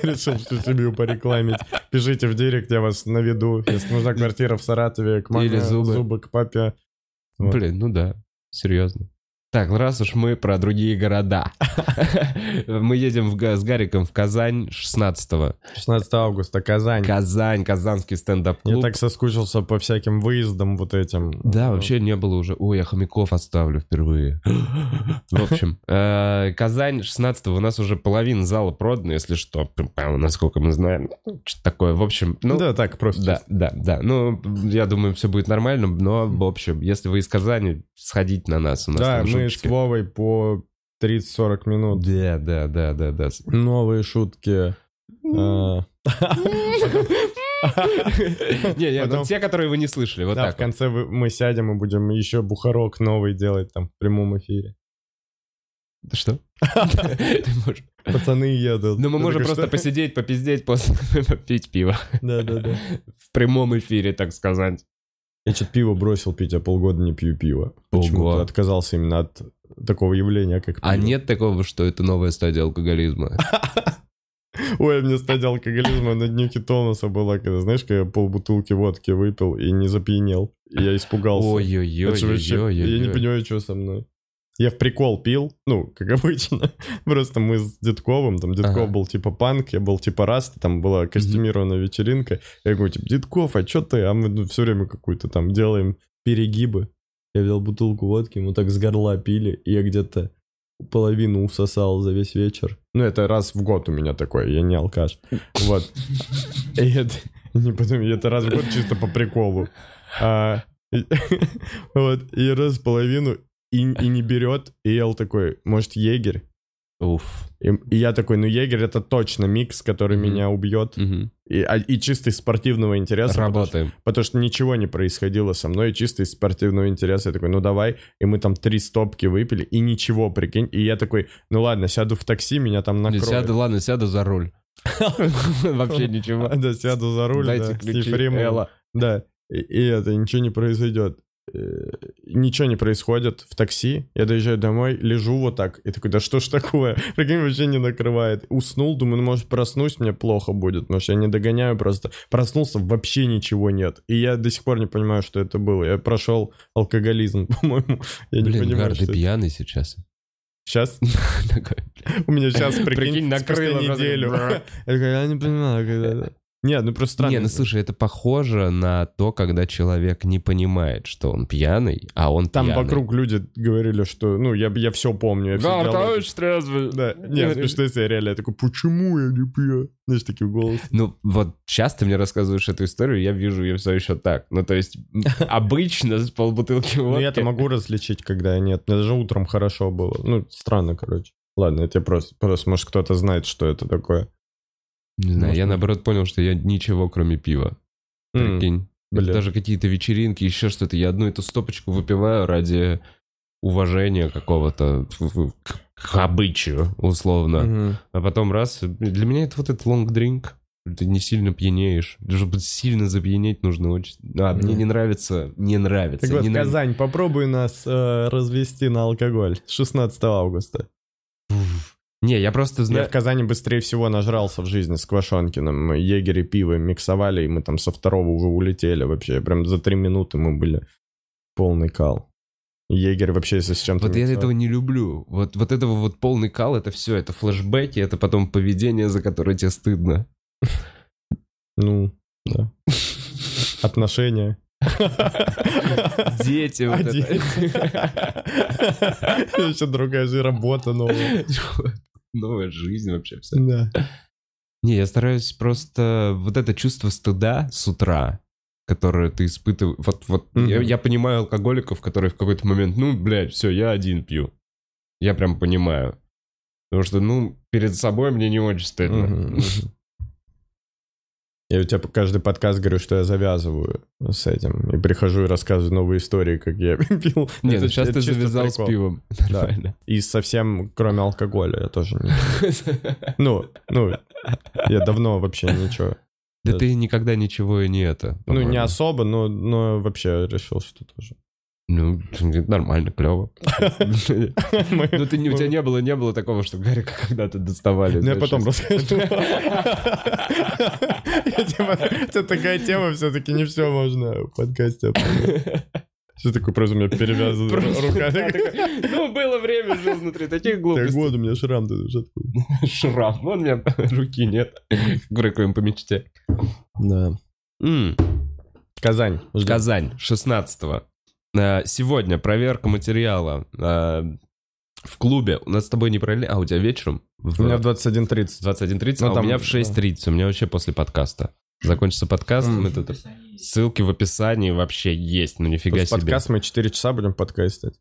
Решил всю семью порекламить. Пишите в директ, я вас наведу. Если нужна квартира в Саратове, к маме, Или зубы. к папе. Блин, ну да, серьезно. Так, ну раз уж мы про другие города. Мы едем в с Гариком в Казань 16 16 августа, Казань. Казань, казанский Я стендап-клуб. так соскучился по всяким выездам вот этим. Да, вообще не было уже. Ой, я хомяков оставлю впервые. В общем, э, Казань 16 у нас уже половина зала продана, если что, насколько мы знаем. Что такое, в общем, ну... да, так просто. Да, да, да. Ну, я думаю, все будет нормально, но, в общем, если вы из Казани, сходите на нас. У нас Да, мы. С Вовой по 30-40 минут. Да, да, да, да, да. Новые шутки. А, Не, не, ну, те, которые вы не слышали, вот Да, в так. вот. конце мы сядем и будем еще бухарок новый делать там в прямом эфире. Что? Пацаны едут. Ну, мы можем просто посидеть, попиздеть, после попить пиво. Да-да-да. В прямом эфире, так сказать. Я что-то пиво бросил пить, а полгода не пью пиво. Почему-то Ого. отказался именно от такого явления, как пиво. А нет такого, что это новая стадия алкоголизма? Ой, мне стадия алкоголизма на днюхе Томаса была, когда, знаешь, когда я полбутылки водки выпил и не запьянел. И я испугался. Вообще- Я не Ой-ой-ой. понимаю, что со мной. Я в прикол пил, ну, как обычно. Просто мы с Дедковым, там Дедков Ага. был типа панк, я был типа раст, там была костюмированная вечеринка. Я говорю, типа, Дедков, а что ты? А мы все время какую-то там делаем перегибы. Я взял бутылку водки, мы так с горла пили, и я где-то половину усосал за весь вечер. Ну, это раз в год у меня такое, я не алкаш. Вот. И это, не потом, это раз в год чисто по приколу. А, и- вот, и раз половину, и, и не берет, и Эл такой, может, егерь? Уф. И, и я такой, ну, егерь это точно микс, который Мгм. меня убьет. Мгм. И, а- и чисто из спортивного интереса. потому что- Работаем. Потому что ничего не происходило со мной, чисто из спортивного интереса. Я такой, ну давай. И мы там три стопки выпили, и ничего, прикинь. И я такой, ну ладно, сяду в такси, меня там накроют. Сяду, ладно, сяду за руль. Вообще ничего. Да, сяду за руль, да, с. Да, и, и это, ничего не произойдет. Э, Ничего не происходит в такси. Я доезжаю домой, лежу вот так. И такой, да что ж такое? Прикинь, вообще не накрывает. Уснул, думаю, ну, может, проснусь, мне плохо будет. Может, я не догоняю просто. Проснулся, вообще ничего нет. И я до сих пор не понимаю, что это было. Я прошел алкоголизм, по-моему. Я не Блин, понимаю, Гар, что ты это. пьяный сейчас. Сейчас? У меня сейчас, прикинь, накрыло неделю. Я не понимаю, когда. Нет, ну просто странно. Не, ну слушай, это похоже на то, когда человек не понимает, что он пьяный, а он Там пьяный. вокруг люди говорили, что, ну, я, я все помню. Я диалоги. товарищ трезвый. Да, нет, смешно, если я реально я такой, почему я не пью? Знаешь, таким голосом. Ну, вот сейчас ты мне рассказываешь эту историю, я вижу ее все еще так. Ну, то есть, обычно с полбутылки Ну, водки... я-то могу различить, когда нет. Мне даже утром хорошо было. Ну, странно, короче. Ладно, это я просто, просто, может, кто-то знает, что это такое. Не знаю, я Может, наоборот понял, что я ничего, кроме пива. М, Прикинь. Это бля. даже какие-то вечеринки, еще что-то. Я одну эту стопочку выпиваю ради уважения какого-то к, к обычаю, условно. мгм. А потом раз, для меня это вот этот drink. Ты не сильно пьянеешь. Чтобы сильно запьянеть нужно очень... А, мне Мгм. не нравится, не нравится. Так вот, не нрав- Казань, попробуй нас э, развести на алкоголь. 16 августа. Не, я просто Я знаю... в Казани быстрее всего нажрался в жизни с Квашонкиным. Мы егерь и пиво миксовали, и мы там со второго уже улетели вообще. Прям за три минуты мы были полный кал. Егерь вообще, если с чем-то... Вот я миксовал- этого не люблю. Вот, вот этого вот полный кал, это все, это флешбеки, это потом поведение, за которое тебе стыдно. Ну, да. Отношения. Дети, вот это. Еще другая же работа новая. Новая жизнь вообще вся. Да. Не, я стараюсь просто вот это чувство стыда с утра, которое ты испытываешь. Вот, вот Мгм. я, я понимаю алкоголиков, которые в какой-то момент, ну, блядь, все, я один пью. Я прям понимаю. Потому что, ну, перед собой мне не очень стыдно. Мгм. Я у тебя каждый подкаст говорю, что я завязываю с этим. И прихожу и рассказываю новые истории, как я пил. Не, Это- сейчас это ты завязал с прикол. пивом. Да. И совсем, кроме алкоголя, я тоже не... Ну, ну, я давно вообще ничего. Да ты никогда ничего и не это. Ну, не особо, но, но вообще решил, что тоже. Ну, нормально, клево. Ну, ты, у тебя не было, не было такого, что Гарика когда-то доставали. Ну, я потом расскажу. Типа, Это такая тема, все-таки не все можно в подкасте. Что такое, просто у меня перевязана Просто, рука. да, такой, Ну, было время, жил внутри таких Так глупостей. вот, у меня шрам тут уже. Шрам. Вон у меня руки нет. Грекуем по мечте. Да. Казань. Казань, 16 Сегодня проверка материала э, в клубе. У нас с тобой не параллельно... А, у тебя вечером? В У меня в 21.30. 21.30, Ну, а у там, меня в 6.30. У меня вообще после подкаста. Закончится подкаст, мы тут... Ссылки в описании вообще есть, ну нифига себе. подкаста мы 4 часа будем подкастить.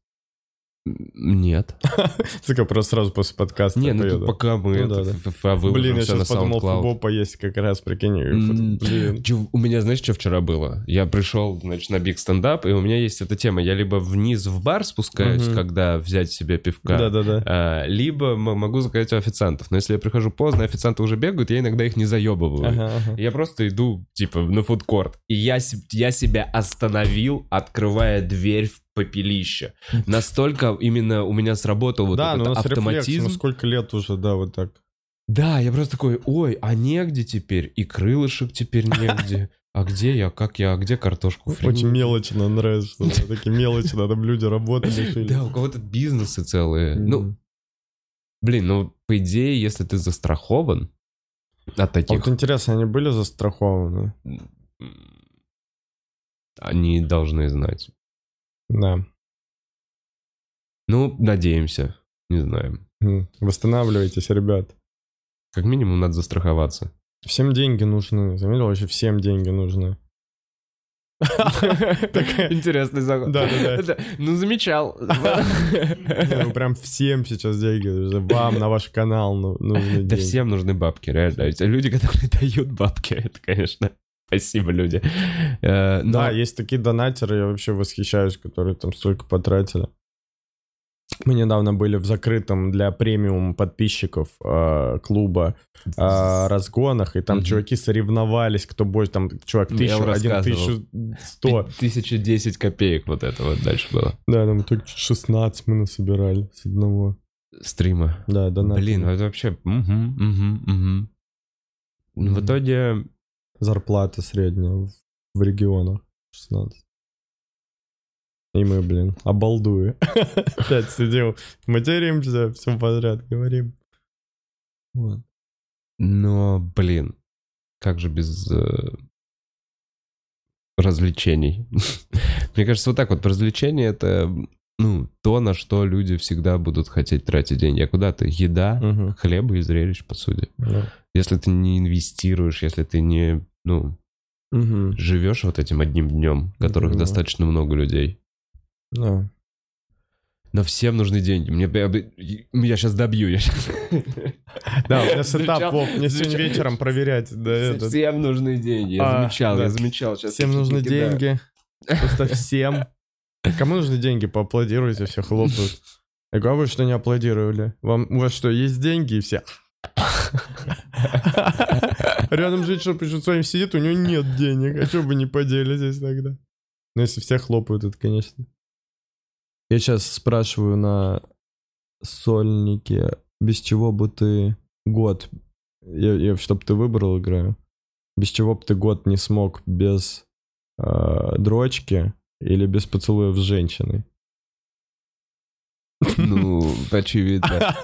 Нет. Сука, просто сразу после подкаста. Не, я ну тут пока мы Ну выложим Блин, я сейчас подумал футбол поесть как раз, прикинь. Блин. У меня, знаешь, что вчера было? Я пришел, значит, на биг стендап, и у меня есть эта тема. Я либо вниз в бар спускаюсь, когда взять себе пивка, Да-да-да. а, либо могу заказать у официантов. Но если я прихожу поздно, официанты уже бегают, я иногда их не заебываю. Я просто иду, типа, на фудкорт. И я себя остановил, открывая дверь в попелище. Настолько именно у меня сработал вот да, этот ну у нас рефлекс, автоматизм. ну сколько лет уже, да, вот так. Да, я просто такой, ой, а негде теперь? И крылышек теперь негде. А где я? Как я? А где картошку фри? Очень мелочно нравится, такие мелочи, надо люди работали. Да, у кого-то бизнесы целые. Ну, блин, ну, по идее, если ты застрахован от А таких, вот интересно, они были застрахованы? они должны знать. Да. Ну, надеемся. Не знаю. Восстанавливайтесь, ребят. Как минимум надо застраховаться. Всем деньги нужны. Заметил, вообще всем деньги нужны. Интересный заход. Да-да-да. Ну, замечал. Ну прям всем сейчас деньги. Вам на ваш канал ну- нужны Да деньги. всем нужны бабки, реально. Люди, которые дают бабки, это, конечно, спасибо, люди. Э, но- Да, есть такие донатеры, я вообще восхищаюсь, которые там столько потратили. Мы недавно были в закрытом для премиум подписчиков э, клуба э, разгонах, и там Мгм. чуваки соревновались, кто больше, там, чувак, Я тысячу, один тысячу сто. 1010 копеек вот это вот дальше было. Да, там только 16 мы насобирали с одного. Стрима. Да, донат. Блин, ну это вообще... мгм, мгм. Ну, В итоге... Зарплата средняя в, регионах 16. И мы, блин, обалдуя. Опять сидим, материмся, все подряд говорим. Вот. Но, блин, как же без э, развлечений? Мне кажется, вот так вот, развлечения — это, ну, то, на что люди всегда будут хотеть тратить деньги. А куда ты? Еда, Мгм. хлеба и зрелищ, по сути. Да. Если ты не инвестируешь, если ты не, ну, Мгм. живешь вот этим одним днем, которых Понимаю. достаточно много людей. Да. Но всем нужны деньги. Мне, я, сейчас добью. Я щас- Да, у меня сетап, Вов, мне сегодня вечером проверять. Да, этот. Всем нужны деньги. Я А, замечал, да. я замечал. Сейчас Всем нужны деньги. Просто всем. Кому нужны деньги? Поаплодируйте, все хлопают. Я говорю, а вы что не аплодировали? Вам, у вас что, есть деньги? И все... Рядом женщина причем с вами сидит, у нее нет денег. А что вы не поделитесь тогда? Ну, если все хлопают, это, конечно. Я сейчас спрашиваю на сольнике, без чего бы ты год, я, я, чтоб ты выбрал, играю, без чего бы ты год не смог без э, дрочки или без поцелуев с женщиной? Ну, очевидно.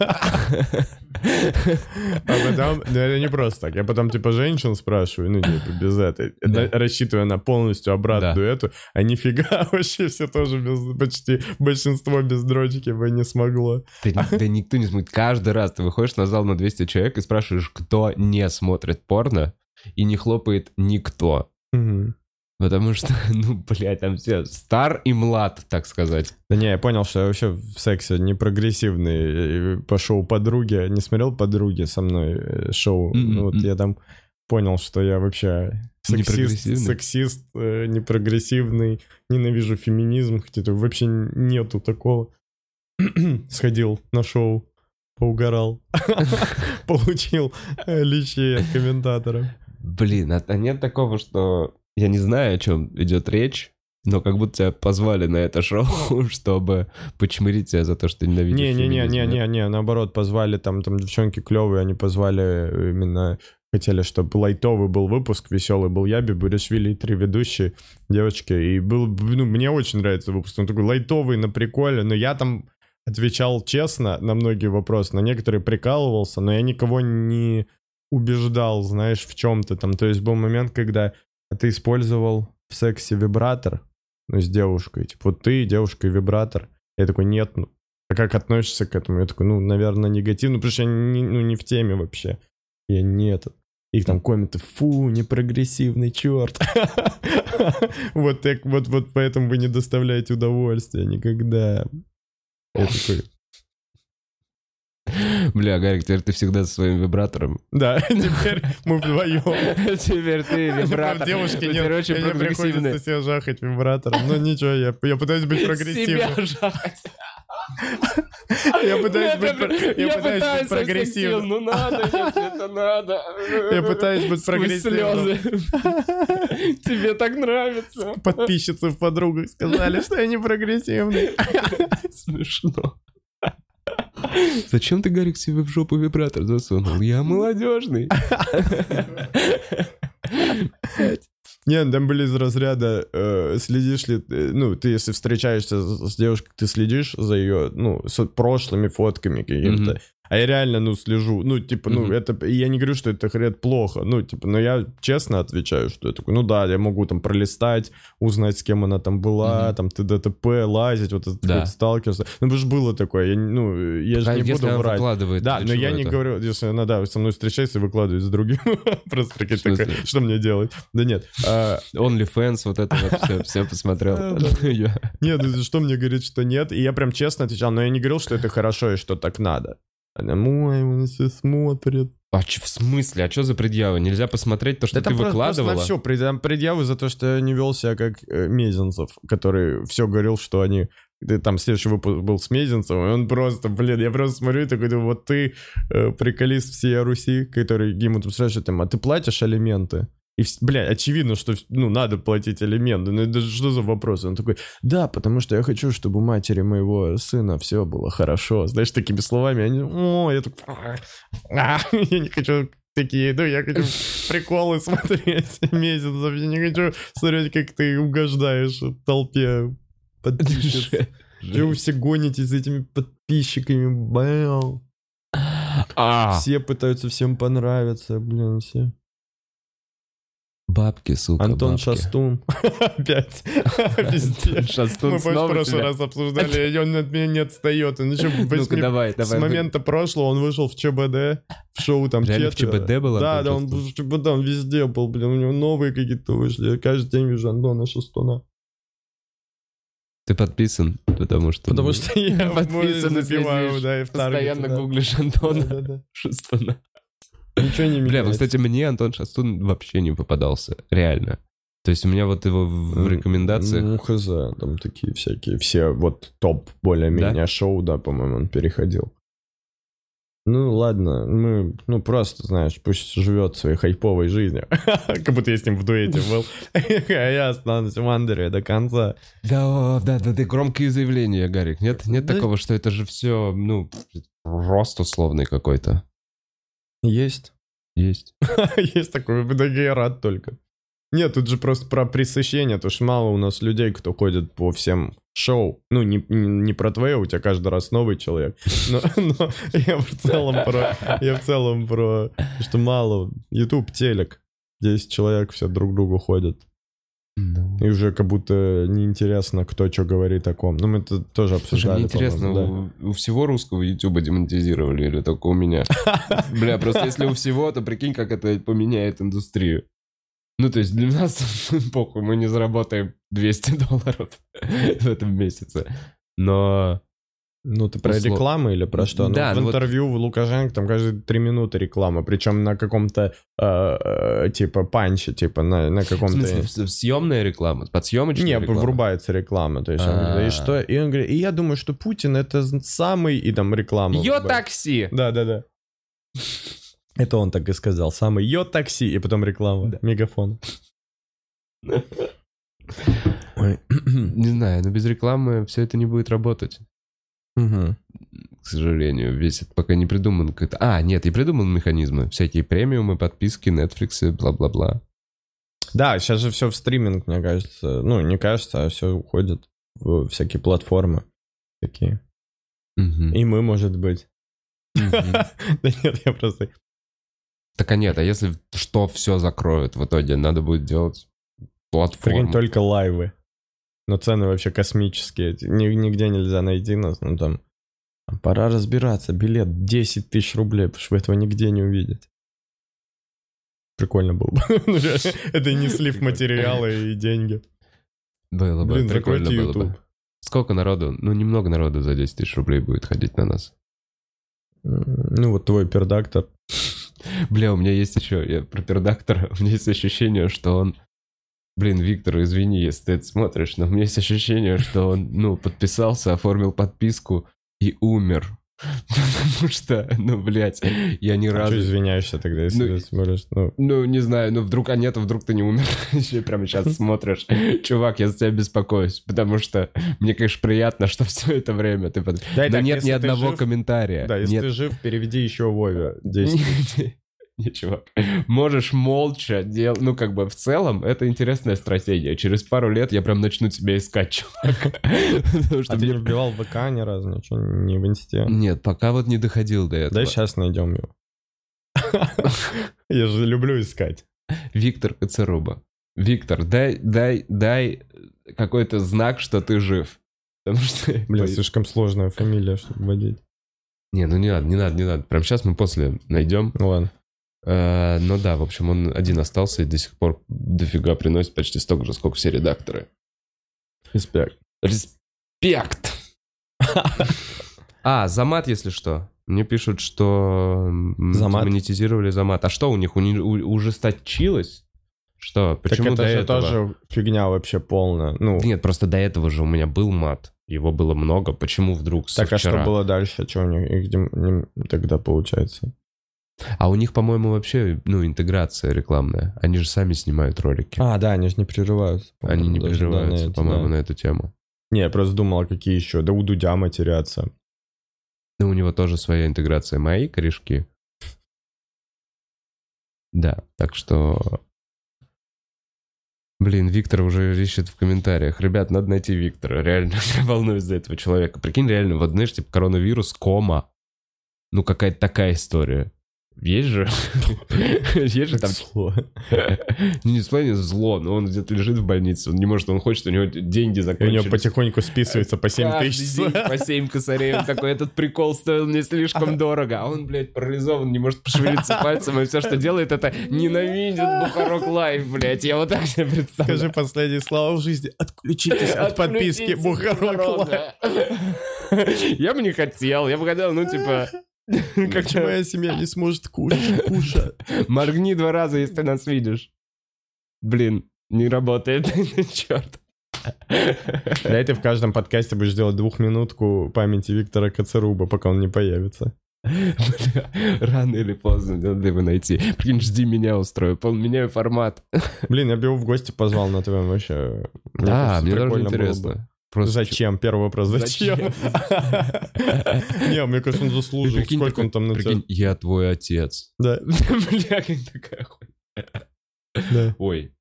А потом, ну это не просто так, я потом типа женщин спрашиваю, ну типа без этой, Да. на- рассчитывая на полностью обратную Да. эту, а нифига вообще все тоже без, почти большинство без дрочки бы не смогло. Да, да никто не смотрит. Каждый раз ты выходишь на зал на 200 человек и спрашиваешь, кто не смотрит порно, и не хлопает никто. Мгм. Потому что, ну, блядь, там все стар и млад, так сказать. Да не, я понял, что я вообще в сексе не прогрессивный. По шоу «Подруги», не смотрел «Подруги» со мной э, шоу? Мгм. Ну вот я там понял, что я вообще сексист, Непрогрессивный? сексист э, непрогрессивный, ненавижу феминизм, хотя вообще нету такого. Сходил на шоу, поугарал, получил э, лещей от комментаторов. Блин, а, а нет такого, что я не знаю, о чем идет речь, но как будто тебя позвали на это шоу, чтобы почмырить тебя за то, что ты ненавидишь феминизм, да? Не-не-не-не-не, наоборот, позвали, там, там девчонки клевые, они позвали именно, хотели, чтобы лайтовый был выпуск, веселый был. Я, Бибуришвили и три ведущие девочки, и был, ну, мне очень нравится выпуск, он такой лайтовый, на приколе, но я там отвечал честно на многие вопросы, на некоторые прикалывался, но я никого не убеждал, знаешь, в чем-то там, то есть был момент, когда ты использовал в сексе вибратор, ну, с девушкой. Типа, вот ты, девушка и вибратор. Я такой, нет, ну, а как относишься к этому? Я такой, ну, наверное, негативно, потому что я не, ну, не в теме вообще. Я не этот. Их там комменты, фу, непрогрессивный черт. Вот так, вот, вот поэтому вы не доставляете удовольствия никогда. Я такой, Бля, Гарик, теперь ты всегда со своим вибратором. да, теперь мы вдвоем. Теперь ты вибратор. Девушки нет, очень мне приходится себя жахать вибратором. Ну ничего, я, я пытаюсь быть прогрессивным. Себя жахать. Я пытаюсь быть, я пытаюсь быть прогрессивным. Ну надо, это надо. Я пытаюсь быть прогрессивным. слезы. Тебе так нравится. Подписчицы в подругах сказали, что я не прогрессивный. Смешно. Зачем ты, Гарик, себе в жопу вибратор засунул? Я молодежный. Не, там были из разряда, э, следишь ли, э, ну, ты если встречаешься с девушкой, ты следишь за ее, ну, с прошлыми фотками какими-то. Мгм. А я реально, ну, слежу. Ну, типа, ну, Мгм. это... Я не говорю, что это хрен плохо. Ну, типа, но я честно отвечаю, что я такой, ну да, я могу там пролистать, узнать, с кем она там была, Мгм. там, ТДТП, лазить, вот этот Да. сталкерство. Ну, потому что было такое, я, ну, я же не буду врать. выкладывает Да, но я чего не это? говорю, если она, да, со мной встречается и выкладывает с другим. Просто смысле? такой, что мне делать? Да нет. А, OnlyFans, вот это вот все, все посмотрел. Нет, ну что мне говорит, что нет? И я прям честно отвечал, но я не говорил, что это хорошо и что так надо. Она, мой, он все смотрит. А чё, в смысле? А что за предъявы? Нельзя посмотреть то, что ты выкладывала? на все предъявы за то, что я не вел себя как э, Мезенцев, который все говорил, что они... ты там следующий выпуск был с Мезенцевым, и он просто, блин, я просто смотрю и такой, думаю, вот ты э, приколист всей Руси, который ему тут спрашивает, там, а ты платишь алименты? И, бля, очевидно, что, ну, надо платить алименты. Ну, это что за вопрос? Он такой, да, потому что я хочу, чтобы у матери моего сына все было хорошо. Знаешь, такими словами они, о, я такой, «А, я не хочу такие, ну, я хочу приколы смотреть месяцев. Я не хочу смотреть, как ты угождаешь толпе подписчиков. Вы все гонитесь за этими подписчиками, бэм. А, Все пытаются всем понравиться, блин, все. Бабки, сука, Антон бабки. Шастун. Опять. Антон Шастун Мы в прошлый раз обсуждали, и он от меня не отстает. Он еще восьми- давай, С давай. момента прошлого он вышел в ЧБД, в шоу там Реально в. ЧБД был Да, да, он в ЧБД, он везде был, блин, у него новые какие-то вышли. Каждый день вижу Антона Шастуна. Ты подписан, потому что... Потому что я подписан забиваю, да, и Постоянно гуглишь Антона. Шастуна. Ничего не Бля, меняется. вот, кстати, мне Антон Шастун вообще не попадался. Реально. То есть у меня вот его в рекомендациях... Ну, хз, там такие всякие, все вот топ более-менее шоу, да, по-моему, он переходил. Ну, ладно, мы, ну, просто, знаешь, пусть живет своей хайповой жизнью. Как будто я с ним в дуэте был. А я останусь в Андере до конца. Да, да, да, да, громкие заявления, Гарик. Нет, нет такого, что это же все, ну, рост условный какой-то. Есть. Есть. Есть такой, да я рад только. Нет, тут же просто про пресыщение, то что мало у нас людей, кто ходит по всем шоу. Ну, не, не, не про твое, у тебя каждый раз новый человек. Но, но я в целом про... Я в целом про... Что мало. YouTube, телек. 10 человек все друг к другу ходят. И уже как будто неинтересно, кто что говорит о ком. Ну, мы это тоже Слушай, обсуждали, мне интересно, по-моему, у, у всего русского Ютуба демонетизировали или только у меня? Бля, просто если у всего, то прикинь, как это поменяет индустрию. Ну, то есть для нас похуй, мы не заработаем 200 долларов в этом месяце. Но Ну, ты про Услов- рекламу или про что? Ну, Да, в ну вот- интервью в Лукашенко там каждые три минуты реклама, причем на каком-то, э, э, типа, панче, типа, на, на В каком-то... в- в съемная реклама? Подсъемочная Не, реклама? врубается реклама, то есть он говорит, А. и что? И он говорит, и я думаю, что Путин это самый, и там реклама. Йо такси! Да-да-да. Это он так и сказал, самый йо такси, и потом реклама, мегафон. Ой. Не знаю, но без рекламы все это не будет работать. Мгм. К сожалению, весь это пока не придуман какой-то... А, нет, и придуман механизмы. Всякие премиумы, подписки, Netflix, бла-бла-бла. Да, сейчас же все в стриминг, мне кажется. Ну, не кажется, а все уходит в всякие платформы такие. Мгм. И мы, может быть. Да нет, я просто... Так а нет, а если что все закроют в итоге, надо будет делать платформу. Только лайвы. Но цены вообще космические. Ни- Нигде нельзя найти нас. Ну там... Пора разбираться. Билет 10 тысяч рублей, потому что вы этого нигде не увидите. Прикольно было бы. Ну, Это не слив материала и деньги. Было бы, Блин, прикольно было бы. Сколько народу? Ну, немного народу за 10 тысяч рублей будет ходить на нас. Ну вот твой пердактор. Бля, у меня есть еще, я про пердактора, у меня есть ощущение, что он... Блин, Виктор, извини, если ты это смотришь, но у меня есть ощущение, что он, ну, подписался, оформил подписку и умер. Потому что, ну, блядь, я ни А разу... что извиняешься тогда, если Ну, ты смотришь? Ну, Ну, не знаю, ну вдруг, а нет, вдруг ты не умер. Еще прямо сейчас смотришь. Чувак, я за тебя беспокоюсь, потому что мне, конечно, приятно, что все это время ты... Да, Но так, нет ни одного жив- комментария. Да, если Нет ты жив, переведи еще Вове 10 Не, чувак. Можешь молча делать... Ну, как бы, в целом, это интересная стратегия. Через пару лет я прям начну тебя искать, чувак. А ты не вбивал ВК ни разу, ничего, не в инсте? Нет, пока вот не доходил до этого. Да сейчас найдем его. Я же люблю искать. Виктор Коцеруба. Виктор, дай, дай, дай какой-то знак, что ты жив. Потому что... Блин, слишком сложная фамилия, чтобы вводить. Не, ну не надо, не надо, не надо. Прям сейчас мы после найдем. Ну ладно. Э, ну да, в общем, он один остался и до сих пор дофига приносит почти столько же, сколько все редакторы. Респект. Респект! А, Замат, если что. Мне пишут, что Замат? монетизировали Замат. А что у них? У них ужесточилось? Что? Почему так это до же этого? тоже фигня вообще полная. Ну, Нет, просто до этого же у меня был мат. Его было много. Почему вдруг со так а вчера? что было дальше? Что у них их дем- не- тогда получается? А у них, по-моему, вообще, ну, интеграция рекламная. Они же сами снимают ролики. А, да, они же не прерываются. Они не даже, да, прерываются, эти, по-моему, да. на эту тему. Не, я просто думал, а какие еще? Да у Дудя матерятся. Ну, у него тоже своя интеграция. Мои корешки. Да, так что... Блин, Виктор уже ищет в комментариях. Ребят, надо найти Виктора. Реально, я волнуюсь за этого человека. Прикинь, реально, вот знаешь, типа коронавирус, кома. Ну, какая-то такая история. Есть же? Есть же там... Зло. Не плане зло, но он где-то лежит в больнице. Он не может, он хочет, у него деньги И у закончились. него потихоньку списывается по 7 Каждый тысяч. по 7 косарей. Он такой, этот прикол стоил мне слишком дорого. А он, блядь, парализован, не может пошевелиться пальцем. И все, что делает, это ненавидит Бухарог Лайв, блядь. Я вот так себе представляю. Скажи последние слова в жизни. Отключитесь от подписки Бухарог Лайв. Я бы не хотел. Я бы хотел, ну, типа... Как моя семья не сможет кушать, кушать. Моргни два раза, если ты нас видишь. Блин, не работает. Черт. Да и ты в каждом подкасте будешь делать двухминутку памяти Виктора Коцеруба, пока он не появится. Рано или поздно надо его найти. Прикинь, жди меня устрою. Пол- Меняю формат. Блин, я бы его в гости позвал на твоем вообще. Да, мне тоже прикольно было бы. интересно. Просто Зачем? Первый вопрос. Зачем? Не, мне кажется, он заслужил. Сколько он там на я твой отец. Да, Бля, такая хуйня. Ой.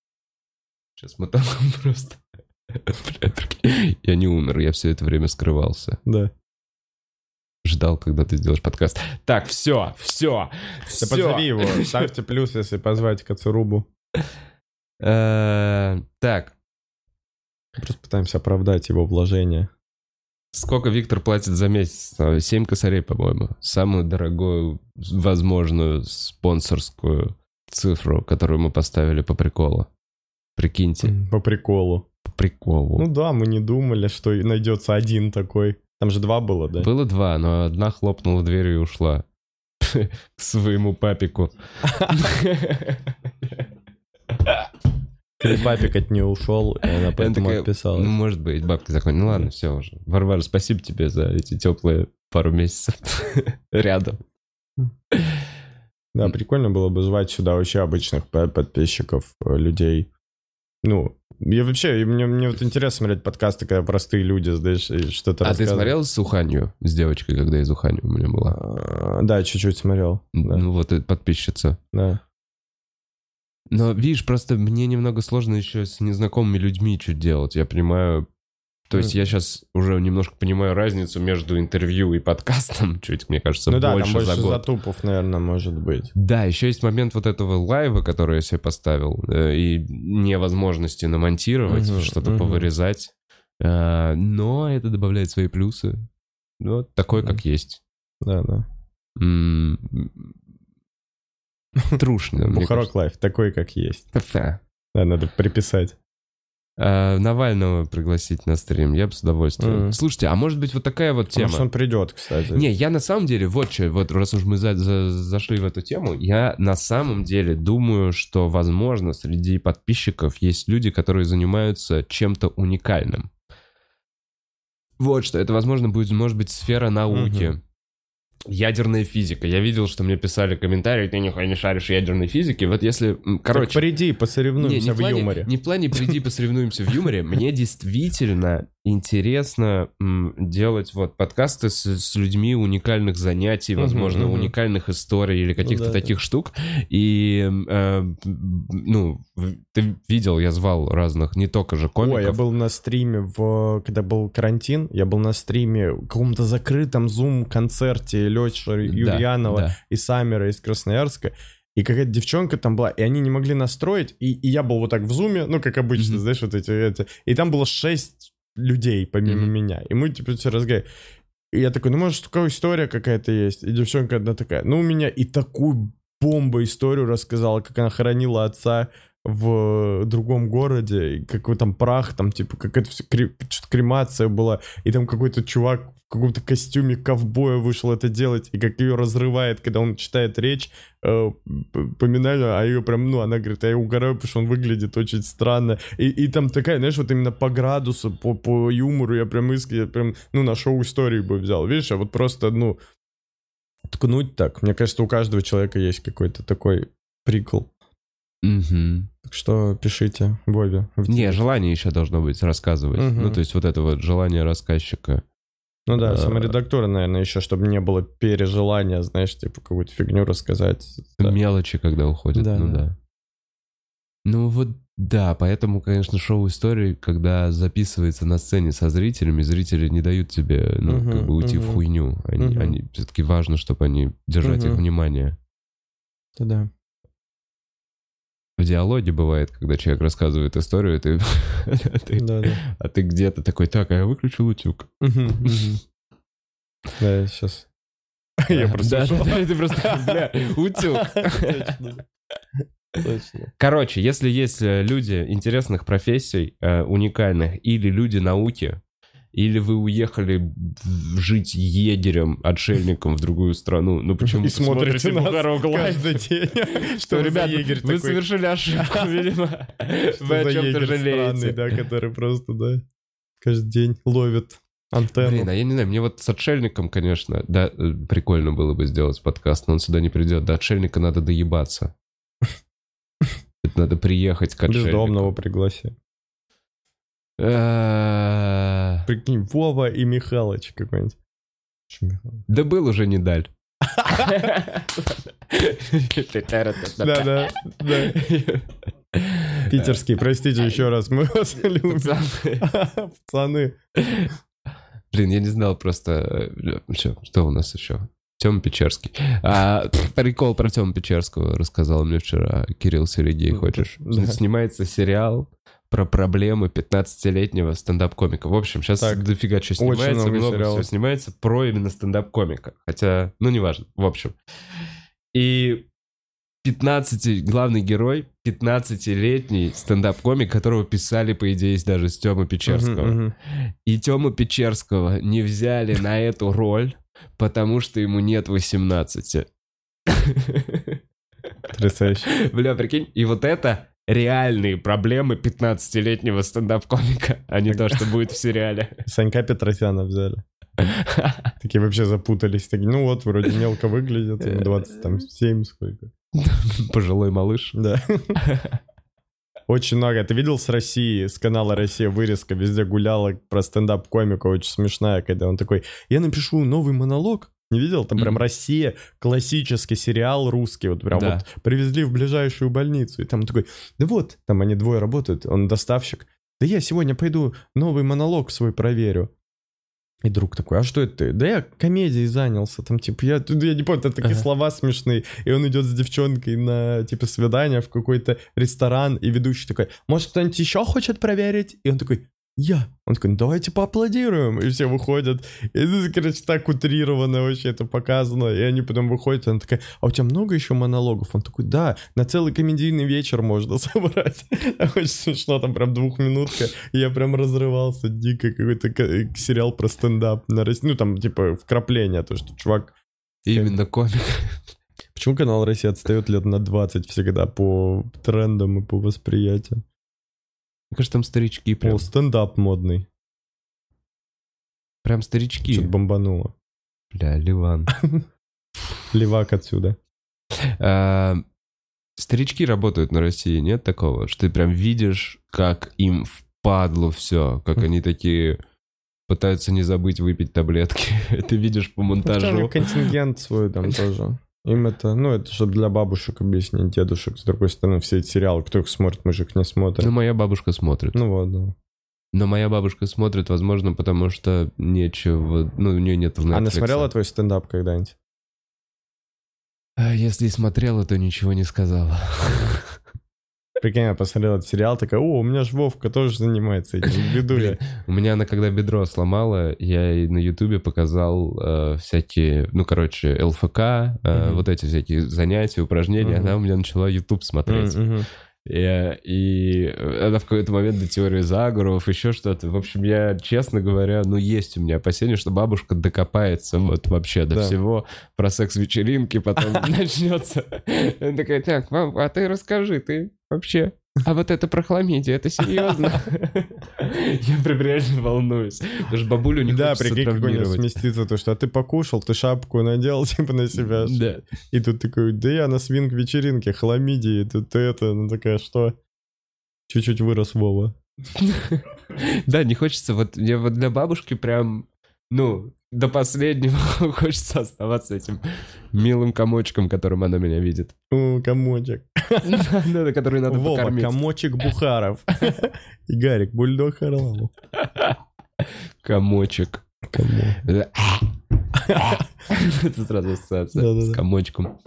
Сейчас мы там просто... Я не умер, я все это время скрывался. Да. Ждал, когда ты сделаешь подкаст. Так, все, все, все. позови его, ставьте плюс, если позвать Коцерубу. Э, Так, Просто пытаемся оправдать его вложение. Сколько Виктор платит за месяц? А, Семь косарей, по-моему. Самую дорогую возможную спонсорскую цифру, которую мы поставили по приколу. Прикиньте, По приколу. по приколу. Ну да, мы не думали, что найдется один такой. Там же два было, да? Было два, но одна хлопнула дверью и ушла. К своему папику. Или папик от нее ушел, и она поэтому такая, отписалась. Ну, может быть, бабки закончились. Ну ладно, все уже. Варвара, спасибо тебе за эти теплые пару месяцев рядом. Да, прикольно было бы звать сюда вообще обычных подписчиков, э, людей. Ну, я вообще, и мне, мне вот интересно смотреть подкасты, когда простые люди, знаешь, и что-то А ты смотрел с Уханью? С девочкой, когда из Ухани у меня была? А, Да, чуть-чуть смотрел. Да, Ну вот и подписчица. да. Но, видишь, просто мне немного сложно еще с незнакомыми людьми что делать. Я понимаю... То есть я сейчас уже немножко понимаю разницу между интервью и подкастом. Чуть, мне кажется, Ну да, больше там больше за год. затупов, наверное, может быть. Да, еще есть момент вот этого лайва, который я себе поставил, э, и невозможности намонтировать, Мгм, что-то мгм. повырезать. Э, Но это добавляет свои плюсы. Вот такой, Мгм. как есть. Да, да. Трушно, Бухарок лайф, такой, как есть. Да, надо приписать. Э, Навального пригласить на стрим, я бы с удовольствием. Слушайте, а может быть вот такая вот тема? Может, он придет, кстати. Не, я на самом деле, вот что, вот раз уж мы за- за- зашли в эту тему, я на самом деле думаю, что, возможно, среди подписчиков есть люди, которые занимаются чем-то уникальным. Вот что, это, возможно, будет, может быть, сфера науки. Мгм. Ядерная физика. Я видел, что мне писали комментарии, ты нихуя не шаришь ядерной физике. Вот если, короче... Так приди, Не, посоревнуемся не в плане- юморе. Не в плане приди посоревнуемся в юморе. Мне действительно интересно делать вот подкасты с, с людьми уникальных занятий, возможно, мгм. уникальных историй или каких-то да, да. таких штук. И, э, ну, ты видел, я звал разных, не только же комиков. Ой, я был на стриме, в, когда был карантин, я был на стриме в каком-то закрытом зум-концерте Лёши Да, Юрьянова да. и Саммера из Красноярска. И какая-то девчонка там была, и они не могли настроить, и, и я был вот так в зуме, ну, как обычно, Мгм. знаешь, вот эти, это, и там было шесть людей помимо Мгм. меня, и мы, типа, все разговаривали. И я такой, ну, может, такая история какая-то есть? И девчонка одна такая, ну, у меня и такую бомба историю рассказала, как она хоронила отца в другом городе, какой там прах, там, типа, какая-то всё кре- что-то кремация была, и там какой-то чувак в каком-то костюме ковбоя вышел это делать, и как ее разрывает, когда он читает речь, э, поминаю, а ее прям, ну, она говорит, я угораю, потому что он выглядит очень странно, и, и там такая, знаешь, вот именно по градусу, по, по юмору, я прям искренне, прям, ну, на шоу истории бы взял, видишь, а вот просто, ну, ткнуть так, мне кажется, у каждого человека есть какой-то такой прикол. Мгм. Так что пишите Вове. в Не, желание еще должно быть рассказывать. Мгм. Ну, то есть вот это вот желание рассказчика. Ну да, э, саморедактура, наверное, еще, чтобы не было пережелания, знаешь, типа какую-то фигню рассказать. Да. Мелочи, когда уходят. Да, ну да. да. Ну вот да, поэтому, конечно, шоу истории, когда записывается на сцене со зрителями, зрители не дают тебе, ну, Мгм, как бы уйти в мгм. хуйню. Они, Мгм. они все-таки важно, чтобы они держать их Мгм. внимание. Да. В диалоге бывает, когда человек рассказывает историю, ты, ты- Да, да. а ты где-то такой, так, а я выключил утюг. Да, сейчас. Я просто ты просто, бля, утюг. Точно. Точно. Короче, если есть э, люди интересных профессий, э, уникальных, или люди науки, или вы уехали жить егерем, отшельником в другую страну, ну почему И смотрите Бухарок Лайв? каждый день. Что, ребят, вы совершили ошибку, видимо. Вы о чем-то жалеете. да, который просто, да, каждый день ловит Блин, антенну. а я не знаю, мне вот с отшельником, конечно, да, э, прикольно было бы сделать подкаст, но он сюда не придет. До отшельника надо доебаться. Это надо приехать к отшельнику. Бездомного пригласи. Прикинь, Вова и Михалыч какой-нибудь. Да был уже не даль. Да, да, да. Питерский, простите еще раз, мы вас любим. Пацаны. Блин, я не знал просто... э, Что, у нас еще? Тёма Печерский. А, прикол про Тёму Печерского рассказал мне вчера Кирилл Серегей, хочешь? Да. Снимается сериал про проблемы 15-летнего стендап-комика. В общем, сейчас Так. дофига что Очень снимается, много много, сериалов. всего снимается про именно стендап-комика. Хотя, ну, неважно, в общем. И 15, главный герой, 15-летний стендап-комик, которого писали, по идее, даже с Тёмы Печерского. Мгм, мгм. И Тёму Печерского не взяли на эту роль, потому что ему нет 18. Потрясающе. Бля, прикинь, и вот это реальные проблемы 15-летнего стендап-комика, а не то, что будет в сериале. Санька Петросяна взяли. Такие вообще запутались. Такие, ну вот, вроде мелко выглядят, ему 27 сколько. Пожилой малыш. Да. Очень много. Ты видел с России, с канала «Россия» вырезка, везде гуляла про стендап-комика, очень смешная, когда он такой, я напишу новый монолог, не видел? Там прям. Россия, классический сериал русский, вот прям Да. вот привезли в ближайшую больницу, и там такой, да вот, там они двое работают, он доставщик, да я сегодня пойду новый монолог свой проверю. И друг такой, а что это ты? Да я комедией занялся, там, типа, я, я не помню, там такие Ага. слова смешные, и он идет с девчонкой на, типа, свидание в какой-то ресторан, и ведущий такой, может, кто-нибудь еще хочет проверить? И он такой, я. Он такой, ну давайте поаплодируем. И все выходят. И это, короче, так утрированно вообще это показано. И они потом выходят, и она такая, а у тебя много еще монологов? Он такой, да, на целый комедийный вечер можно собрать. Очень смешно, там прям двухминутка. И я прям разрывался дико. Какой-то ка- сериал про стендап. на России. Ну, там, типа, вкрапление, то, что чувак... Именно комик. Почему канал Россия отстает лет на 20 всегда по трендам и по восприятию? Мне кажется, там старички прям. О, стендап модный. Прям старички. Что-то бомбануло. Бля, Ливан. Левак отсюда. А, Старички работают на России, нет такого? Что ты прям видишь, как им впадло все, как они такие пытаются не забыть выпить таблетки. Ты видишь по Ну, монтажу. контингент свой там тоже. Им это, ну, это чтобы для бабушек объяснить, дедушек. С другой стороны, все эти сериалы, кто их смотрит, мы же их не Ну, смотрим. моя бабушка смотрит. Ну вот, да. Но моя бабушка смотрит, возможно, потому что нечего... Ну, у нее нет в Она Netflix. смотрела твой стендап когда-нибудь? А Если и смотрела, то ничего не сказала. Прикинь, я посмотрела этот сериал, такая, о, у меня же Вовка тоже занимается этим, веду я. Блин, У меня она когда бедро сломала, я ей на Ютубе показал э, всякие, ну, короче, ЛФК, э, вот эти всякие занятия, упражнения. Она у меня начала Ютуб смотреть. М, мгм. И, и она в какой-то момент до теории заговоров, еще что-то. В общем, я, честно говоря, ну, есть у меня опасения, что бабушка докопается вот вообще до Да. всего про секс-вечеринки, потом начнется. Она такая, так, мам, а ты расскажи, ты вообще... А вот это про хламидию, это серьезно? Я прям реально волнуюсь. Потому что бабулю не Да, прикинь, как у него травмировать. сместится то, что а ты покушал, ты шапку надел, типа, на себя. Да. И тут такой, да я на свинг-вечеринке, хламидии, тут это, ну такая, что? Чуть-чуть вырос Вова. Да, не хочется, вот мне вот для бабушки прям, ну, до последнего хочется оставаться этим милым комочком, которым она меня видит. О, комочек. Да, который надо Вова, покормить. комочек Бухаров. И Гарик, бульдог Харламов. Комочек. Это сразу ассоциация с комочком.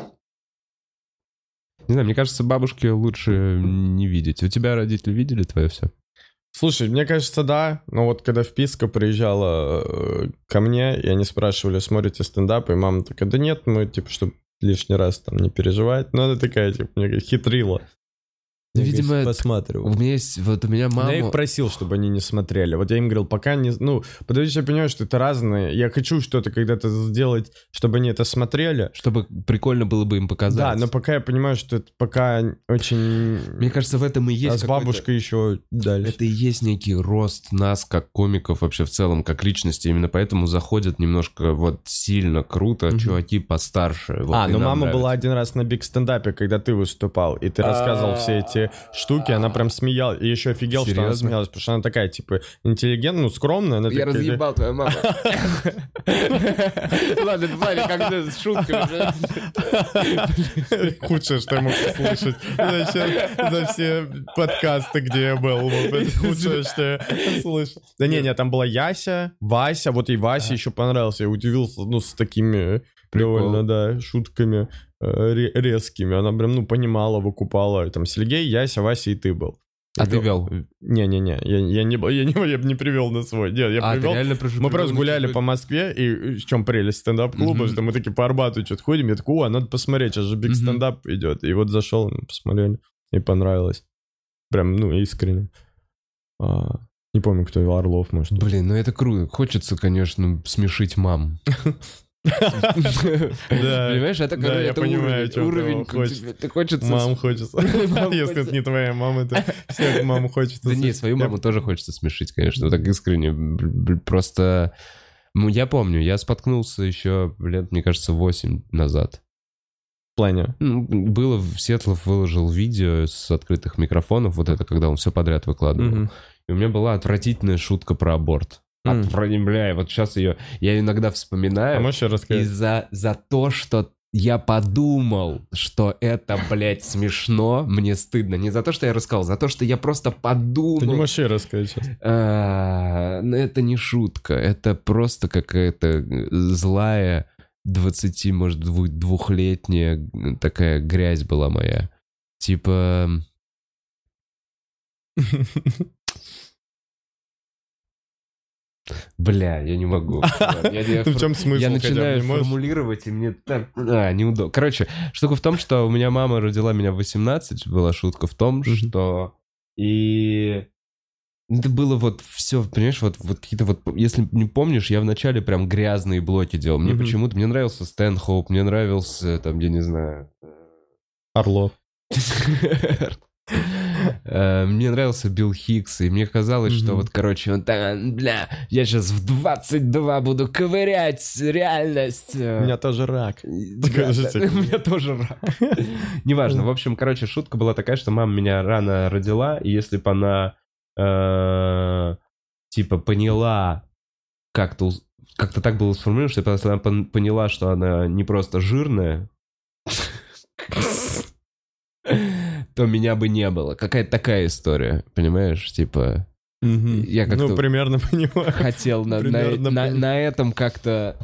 Не знаю, мне кажется, бабушке лучше не видеть. У тебя родители видели твое все? Слушай, мне кажется, да. Но вот когда вписка приезжала э, ко мне, и они спрашивали, смотрите стендап, и мама такая, да нет, мы, типа, чтобы лишний раз там не переживать. Но она такая, типа, мне хитрила. Ну, Я, видимо, говорит, У посматривал. меня есть, вот у меня Но Я их мама... просил, чтобы они не смотрели. Вот я им говорил, пока не... Ну, потому что я понимаю, что это разные. Я хочу что-то когда-то сделать, чтобы они это смотрели. Чтобы прикольно было бы им показать. Да, но пока я понимаю, что это пока очень... Мне кажется, в этом и есть а с бабушкой еще дальше. Это и есть некий рост нас, как комиков вообще в целом, как личности. Именно поэтому заходят немножко вот сильно круто Мгм. чуваки постарше. Вот, а, и ну мама нравится. была один раз на биг стендапе, когда ты выступал, и ты рассказывал все эти штуки, она прям смеялась, и еще офигел, что она Серьезно? смеялась, потому что она такая, типа, интеллигентная, ну, скромная. Она Я такая, разъебал твою маму. Ладно, это Ваня, как-то с шутками. Худшее, что я мог услышать за все, подкасты, где я был. Худшее, что я слышал. Да не, не, там была Яся, Вася, вот и Вася еще понравился. Я удивился, ну, с такими Прикол. довольно, да, шутками резкими. Она прям, ну, понимала, выкупала. Там Сергей, Яся, Вася и ты был. А ты вел? Не-не-не, я, я, не, я, не, я не привел на свой. Нет, я А, ты привел. реально пришел- Мы просто гуляли по Москве, и в чем прелесть стендап-клуба, Мгм. что мы такие по Арбату что-то ходим, я такой, о, надо посмотреть, сейчас же биг стендап идет. И вот зашел, ну, посмотрели, и понравилось. Прям, ну, искренне. А, не помню, кто его, Орлов, может. Блин, ну это круто. Хочется, конечно, смешить мам. Понимаешь, это, короче, уровень, ты хочется... Мам хочется. Если это не твоя мама, то всех мам хочется. Да не, свою маму тоже хочется смешить, конечно, так искренне. Просто, ну, я помню, я споткнулся еще лет, мне кажется, 8 назад. В плане. Ну, Было, Сетлов выложил видео с открытых микрофонов, вот это, когда он все подряд выкладывал. И у меня была отвратительная шутка про аборт. Отвра- бля, вот сейчас ее, я иногда А вспоминаю. можешь еще И рассказать? за, за то, что я подумал, что это, блядь, смешно, мне стыдно. Не за то, что я рассказал, за то, что я просто Ты не подумал. можешь еще рассказать сейчас? А, ну, это не шутка, это просто какая-то э, злая 20, может, дву- двухлетняя такая грязь была моя. Типа... Бля, я не могу. Я, я в чем смысл? я начинаю формулировать, и мне так... А, неудобно. Короче, штука в том, что у меня мама родила меня в 18, была шутка в том, что... И... Это было вот все, понимаешь, вот, вот какие-то вот... Если не помнишь, я вначале прям грязные блоки делал. Мне почему-то... Мне нравился Стэнхоуп, мне нравился, там, я не знаю... Орлов. Э, Мне нравился Билл Хикс, и мне казалось, что вот, короче, он там, бля, я сейчас в 22 буду ковырять реальность. У меня тоже рак. У меня тоже рак. Неважно. В общем, короче, шутка была такая, что мама меня рано родила, и если бы она э, типа поняла, как-то как-то так было сформулировано, что она пон- поняла, что она не просто жирная, то меня бы не было. Какая-то такая история, понимаешь? Типа, Я как-то- Ну, примерно понимаю. хотел на, на, Примерно на- этом как-то...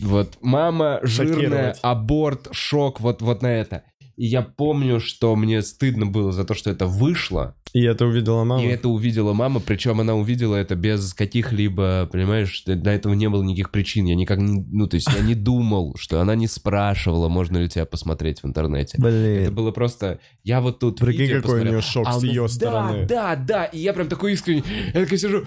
Вот, мама жирная, Шокировать. аборт, шок, вот, вот на это. И я помню, что мне стыдно было за то, что это вышло. И это увидела мама. И это увидела мама, причем она увидела это без каких-либо, понимаешь, для этого не было никаких причин. Я никак не, ну, то есть я не думал, что она не спрашивала, можно ли тебя посмотреть в интернете. Это Блин. было просто, я вот тут Прикинь, какой у посмотрел, нее шок а с у ее да, стороны. Да, да, и я прям такой искренний, я такой сижу,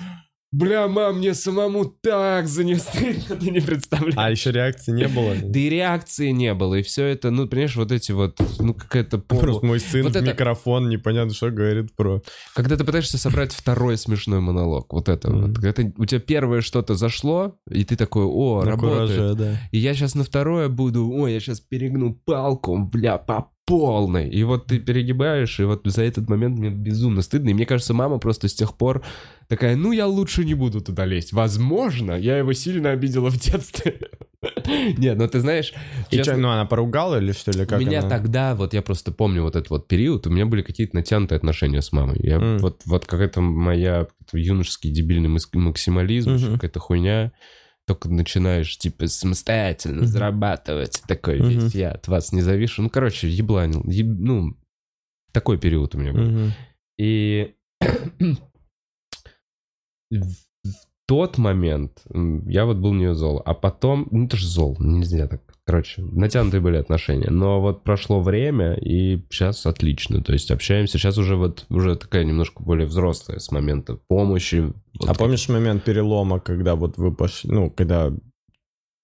бля, мам, мне самому так за нее стыдно, ты не представляешь. А еще реакции не было? Да и реакции не было, и все это, ну, понимаешь, вот эти вот, ну, какая-то полу... Просто мой сын Вот в это- микрофон непонятно что говорит про... Когда ты пытаешься собрать второй смешной монолог, вот это Мгм. вот. Когда ты- у тебя первое что-то зашло, и ты такой, о, На работает. кураже, да. И я сейчас на второе буду, ой, я сейчас перегну палку, бля, по полной. И вот ты перегибаешь, и вот за этот момент мне безумно стыдно. И мне кажется, мама просто с тех пор такая, ну, я лучше не буду туда лезть. Возможно, я его сильно обидела в детстве. Нет, ну ты знаешь, И честно, чё, ну она поругала или что, или как у меня она? тогда, вот я просто помню вот этот вот период, у меня были какие-то натянутые отношения с мамой. Я, М. вот, вот какая-то моя юношеский дебильный максимализм, еще какая-то хуйня. Только начинаешь, типа, самостоятельно Мгм. зарабатывать. Такой весь я от вас не завишу. Ну, короче, ебланил. Еб- Ну, такой период у меня был. Мгм. И тот момент я вот был нее зол. А потом, ну это же зол, нельзя так. Короче, натянутые были отношения. Но вот прошло время, и сейчас отлично. То есть общаемся. Сейчас уже вот уже такая немножко более взрослая с момента помощи. Вот А помнишь момент перелома, когда вот вы пошли, ну, когда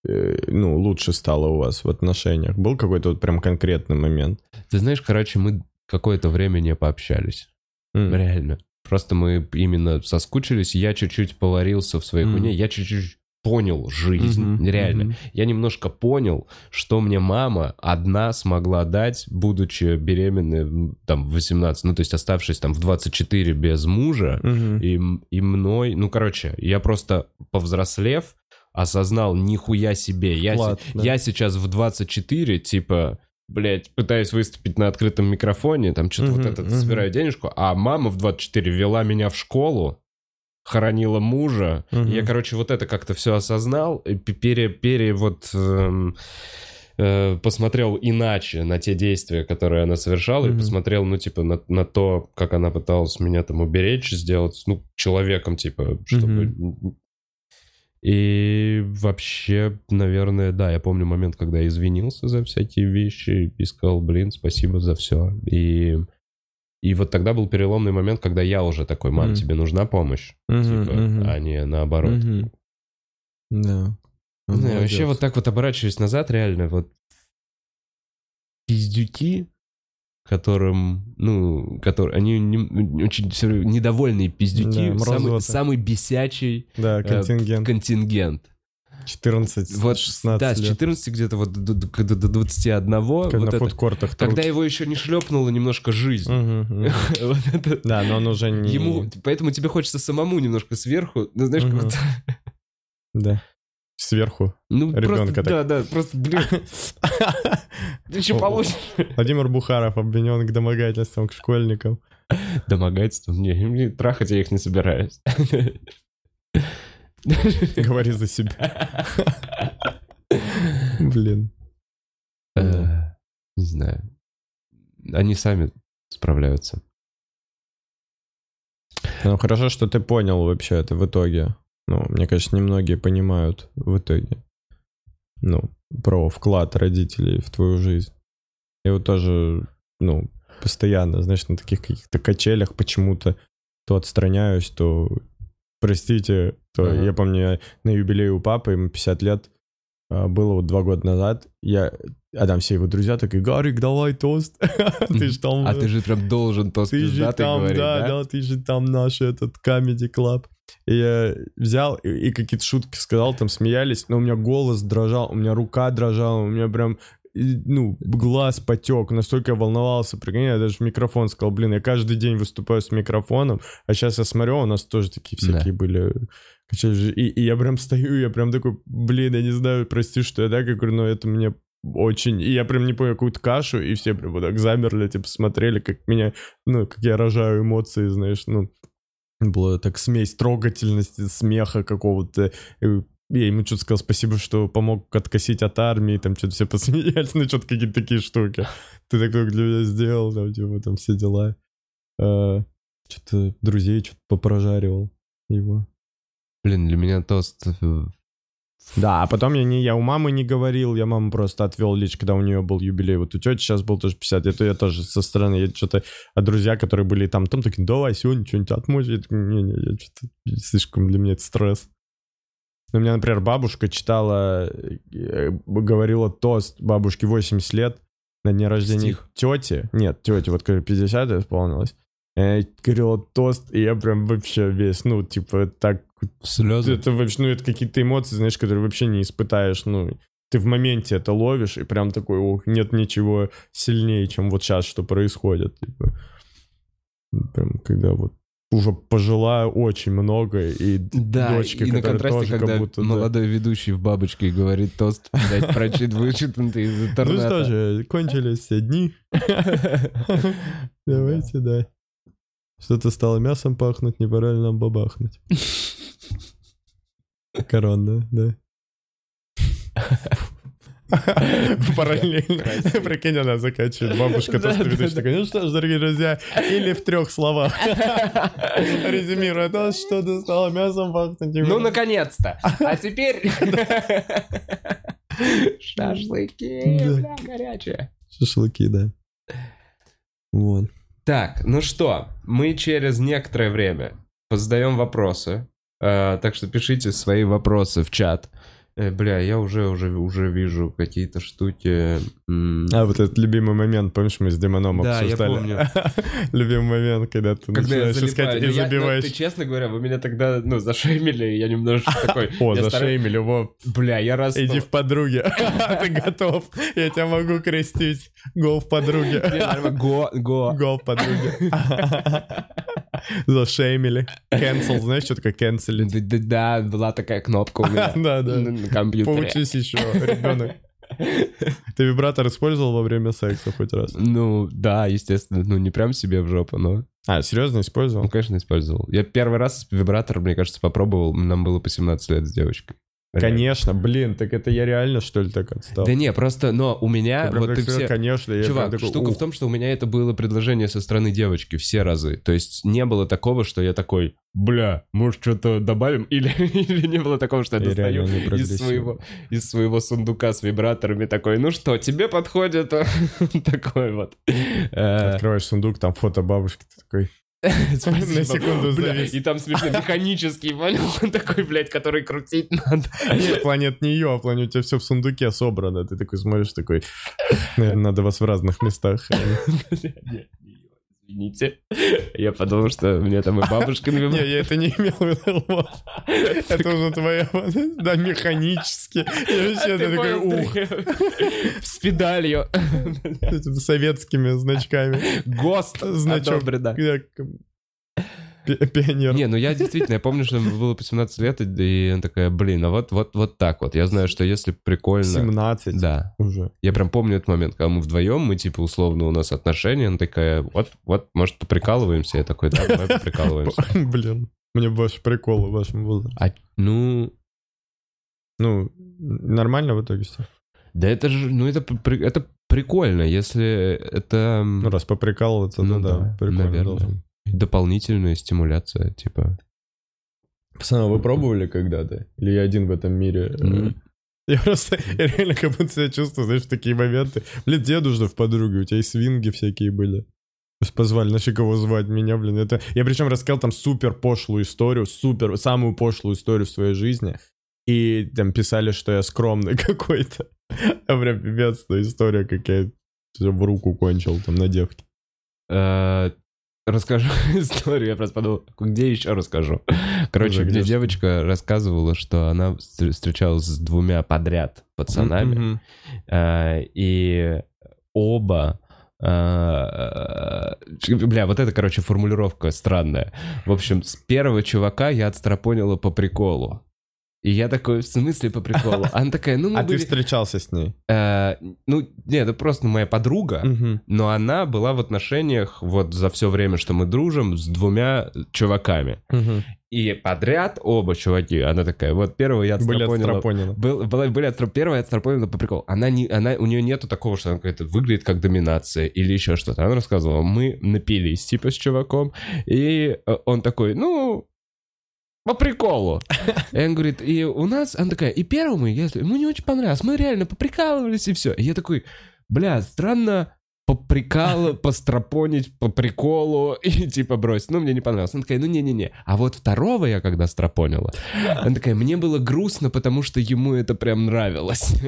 э, ну, лучше стало у вас в отношениях? Был какой-то вот прям конкретный момент? Ты знаешь, короче, мы какое-то время не пообщались. М. Реально. Просто мы именно соскучились. Я чуть-чуть поварился в своей хуйне. Я чуть-чуть понял жизнь. Мгм, Реально. мгм. Я немножко понял, что мне мама одна смогла дать, будучи беременной там в 18, ну то есть оставшись там в 24 без мужа, Мгм. и, и мной, ну короче, я просто повзрослев, осознал нихуя себе. Я, да. я сейчас в 24, типа, блядь, пытаюсь выступить на открытом микрофоне, там что-то вот Мгм, это, мгм. собираю денежку, а мама в 24 вела меня в школу, хоронила мужа. Мгм. Я, короче, вот это как-то все осознал, и пе- пере, пере вот... эм, э, посмотрел иначе на те действия, которые она совершала, и Мгм. посмотрел, ну, типа, на, на то, как она пыталась меня там уберечь, сделать, ну, человеком, типа, чтобы... И вообще, наверное, да, я помню момент, когда я извинился за всякие вещи и сказал, блин, спасибо за все. И, и вот тогда был переломный момент, когда я уже такой, мам, Мгм. тебе нужна помощь? Мгм, Типа, мгм. а не наоборот. Мгм. Да. Знаю, вообще вот так вот оборачиваясь назад, реально, вот пиздюки, которым, ну, которые, они не- очень равно недовольные пиздюки, Да, самый, самый бесячий Да, э, контингент. контингент. 14, Вот, 16 да, с лет. 14 где-то вот до, до- до- до 21, Как вот на это, фудкортах. когда его еще не шлепнула немножко жизнь. Вот это- Да, но он уже не... Ему, поэтому тебе хочется самому немножко сверху, ну, знаешь, как Мгм. вот, Да. Сверху. ну, Ребенка просто, так. да, да, просто, блин, ты еще получишь. Владимир Бухаров обвинен к домогательствам к школьникам. Домогательство? Не, не, трахать я их не собираюсь. Говори за себя. Блин. Э, Не знаю. Они сами справляются. Ну, хорошо, что ты понял вообще это в итоге. Ну, мне кажется, немногие понимают в итоге. Ну, про вклад родителей в твою жизнь. Я вот тоже, ну, постоянно, знаешь, на таких каких-то качелях почему-то то отстраняюсь, то простите, то Ага. я помню, я на юбилей у папы, ему 50 лет, было вот два года назад, я, а там все его друзья такие, Гарик, давай тост, ты ж там... А ты же прям должен тост Ты же там, говорить, да, да? да, ты же там наш этот Comedy Club. И я взял и, и какие-то шутки сказал, там смеялись, но у меня голос дрожал, у меня рука дрожала, у меня прям, ну, глаз потек, настолько я волновался, прикинь, я даже в микрофон сказал, блин, я каждый день выступаю с микрофоном, а сейчас я смотрю, у нас тоже такие всякие были качели. И, и я прям стою, я прям такой, блин, я не знаю, прости, что я так, я говорю, но это мне очень... И я прям не понял какую-то кашу, и все прям вот так замерли, типа, смотрели, как меня, ну, как я рожаю эмоции, знаешь, ну, была так смесь трогательности, смеха какого-то. Я ему что-то сказал спасибо, что помог откосить от армии, там что-то все посмеялись, ну, что-то какие-то такие штуки. Ты так много для меня сделал, там, типа, там все дела. что-то друзей что-то попрожаривал его. Блин, для меня тост... э, Да, а потом я не, я у мамы не говорил, я маму просто отвел лишь, когда у нее был юбилей. Вот у тети сейчас был тоже 50, это я тоже со стороны, я что-то, а друзья, которые были там, там такие, давай сегодня что-нибудь отмочь. Я такой, не-не, я что-то, слишком для меня это стресс. Ну, У меня, например, бабушка читала, э, говорила тост бабушке 80 лет на дне рождения Стих? тети. Нет, тети, вот когда 50 исполнилось. Э, Говорила тост, и я прям вообще весь, ну, типа, так Слезы. это вообще, ну, это какие-то эмоции, знаешь, которые вообще не испытаешь, ну, ты в моменте это ловишь, и прям такой, ох, нет ничего сильнее, чем вот сейчас, что происходит, типа. Прям, когда вот уже пожила очень много, и Да, дочка, и на контрасте, тоже как когда будто, да. молодой ведущий в бабочке говорит тост, блядь, прочит, вычитанный из Ну интернета. что же, кончились все дни. Давайте, да. Что-то стало мясом пахнуть, не пора ли нам бабахнуть? Корона, да. Параллельно. Прикинь, она заканчивает. Бабушка Да, просто да, да. такая, ну что ж, дорогие друзья, или в трех словах. Резюмируя, то что-то стало мясом пахнуть. Ну, наконец-то! А теперь... Шашлыки, Да. бля, горячие. Шашлыки, да. Вот. Так, ну что, мы через некоторое время позадаем вопросы. Э, так что пишите свои вопросы в чат. Э, бля, я уже, уже, уже вижу какие-то штуки. А, вот этот любимый момент, помнишь, мы с Демоном Да, я обсуждали? помню. Любимый момент, когда ты Когда начинаешь искать Ну, и я- ну, забиваешь. ты, честно говоря, вы меня тогда, ну, зашеймили, я немножечко такой... О, зашеймили, во, Бля, я раз... иди в подруги. Ты готов. Я тебя могу крестить. Гол в подруге. Гол в подруге. Зашеймили. Cancel, знаешь, что такое cancelить? Да, была такая кнопка у меня Да, на компьютере. Поучись еще, ребенок. Ты вибратор использовал во время секса хоть раз? Ну, да, естественно, ну, не прям себе в жопу, но... А, серьезно использовал? Ну, конечно, использовал. Я первый раз вибратор, мне кажется, попробовал, нам было по 17 лет с девочкой. Конечно, блин, так это я реально, что ли, так отстал? Да не, просто, но у меня Ты вот ты все... Конечно, я Чувак, такой, штука ух. в том, что у меня это было предложение со стороны девочки все разы. То есть не было такого, что я такой, бля, может что-то добавим? Или, или не было такого, что я Я достаю из своего, из своего сундука с вибраторами такой, ну что, тебе подходит такой вот. Э, Открываешь сундук, там фото бабушки, ты такой. На секунду завис. И там смешно механический, понял? Он такой, блядь, который крутить надо. Нет, в плане это не ее, а в плане у тебя все в сундуке собрано. Ты такой смотришь, такой, наверное, надо вас в разных местах. Нет, не, Извините. Я подумал, что мне там и бабушкин Не, вибратор. я это не имел в виду. Это уже твоя, да, механически. Я вообще такой, ух, С педалью. советскими значками. ГОСТ Значок. одобрено. Пионер. Не, ну я действительно, я помню, что было по 17 лет, и она такая, блин, а вот, вот, вот так вот. Я знаю, что если прикольно... 17 Да. уже. Я прям помню этот момент, когда мы вдвоем, мы типа условно у нас отношения, она такая, вот, вот, может, поприкалываемся? Я такой, да, давай поприкалываемся. Блин, мне больше приколы в вашем возрасте. А, ну, Ну, нормально в итоге все. да это же, ну это, это прикольно, если это Ну, раз поприкалываться, ну, Ну да, да, прикольно наверное. должен. Дополнительная стимуляция, типа. Пацаны, вы пробовали когда-то? Или я один в этом мире? э. Я просто я реально как будто себя чувствую, знаешь, в такие моменты. Блин, дедушка в подруге, у тебя и свинги всякие были. То есть позвали, нашли кого звать меня, блин. Это... Я причем рассказал там супер пошлую историю, супер, самую пошлую историю в своей жизни. И там писали, что я скромный какой-то. А прям пипец, история, как я в руку кончил там на девке. Расскажу историю, я просто подумал, где еще расскажу. Короче, Уже где где ж- девочка рассказывала, что она встр- встречалась с двумя подряд пацанами, э, и оба... э, Бля, вот это, короче, формулировка странная. В общем, с первого чувака я отстрапонила по приколу. И я такой, в смысле по приколу? Она такая, ну мы А ты были... встречался с ней? э, Ну, нет, это просто моя подруга. Мгм. Но она была в отношениях вот за все время, что мы дружим, с двумя чуваками. Мгм. И подряд оба чуваки. Она такая, вот первого я Были отстрапонила. отстрапонены. Был, была, были отстра- первая отстрапонила по приколу. Она не, она, у нее нету такого, что она какая-то выглядит как доминация или еще что-то. Она рассказывала, мы напились типа с чуваком, и э, он такой, ну, по приколу. И он говорит, и у нас, она такая, и первому, если ему не очень понравилось, мы реально поприкалывались и все. И я такой, бля, странно поприкал, постропонить по приколу и типа бросить. Ну, мне не понравилось. Она такая, ну не-не-не. А вот второго я когда стропонила, она такая, мне было грустно, потому что ему это прям нравилось.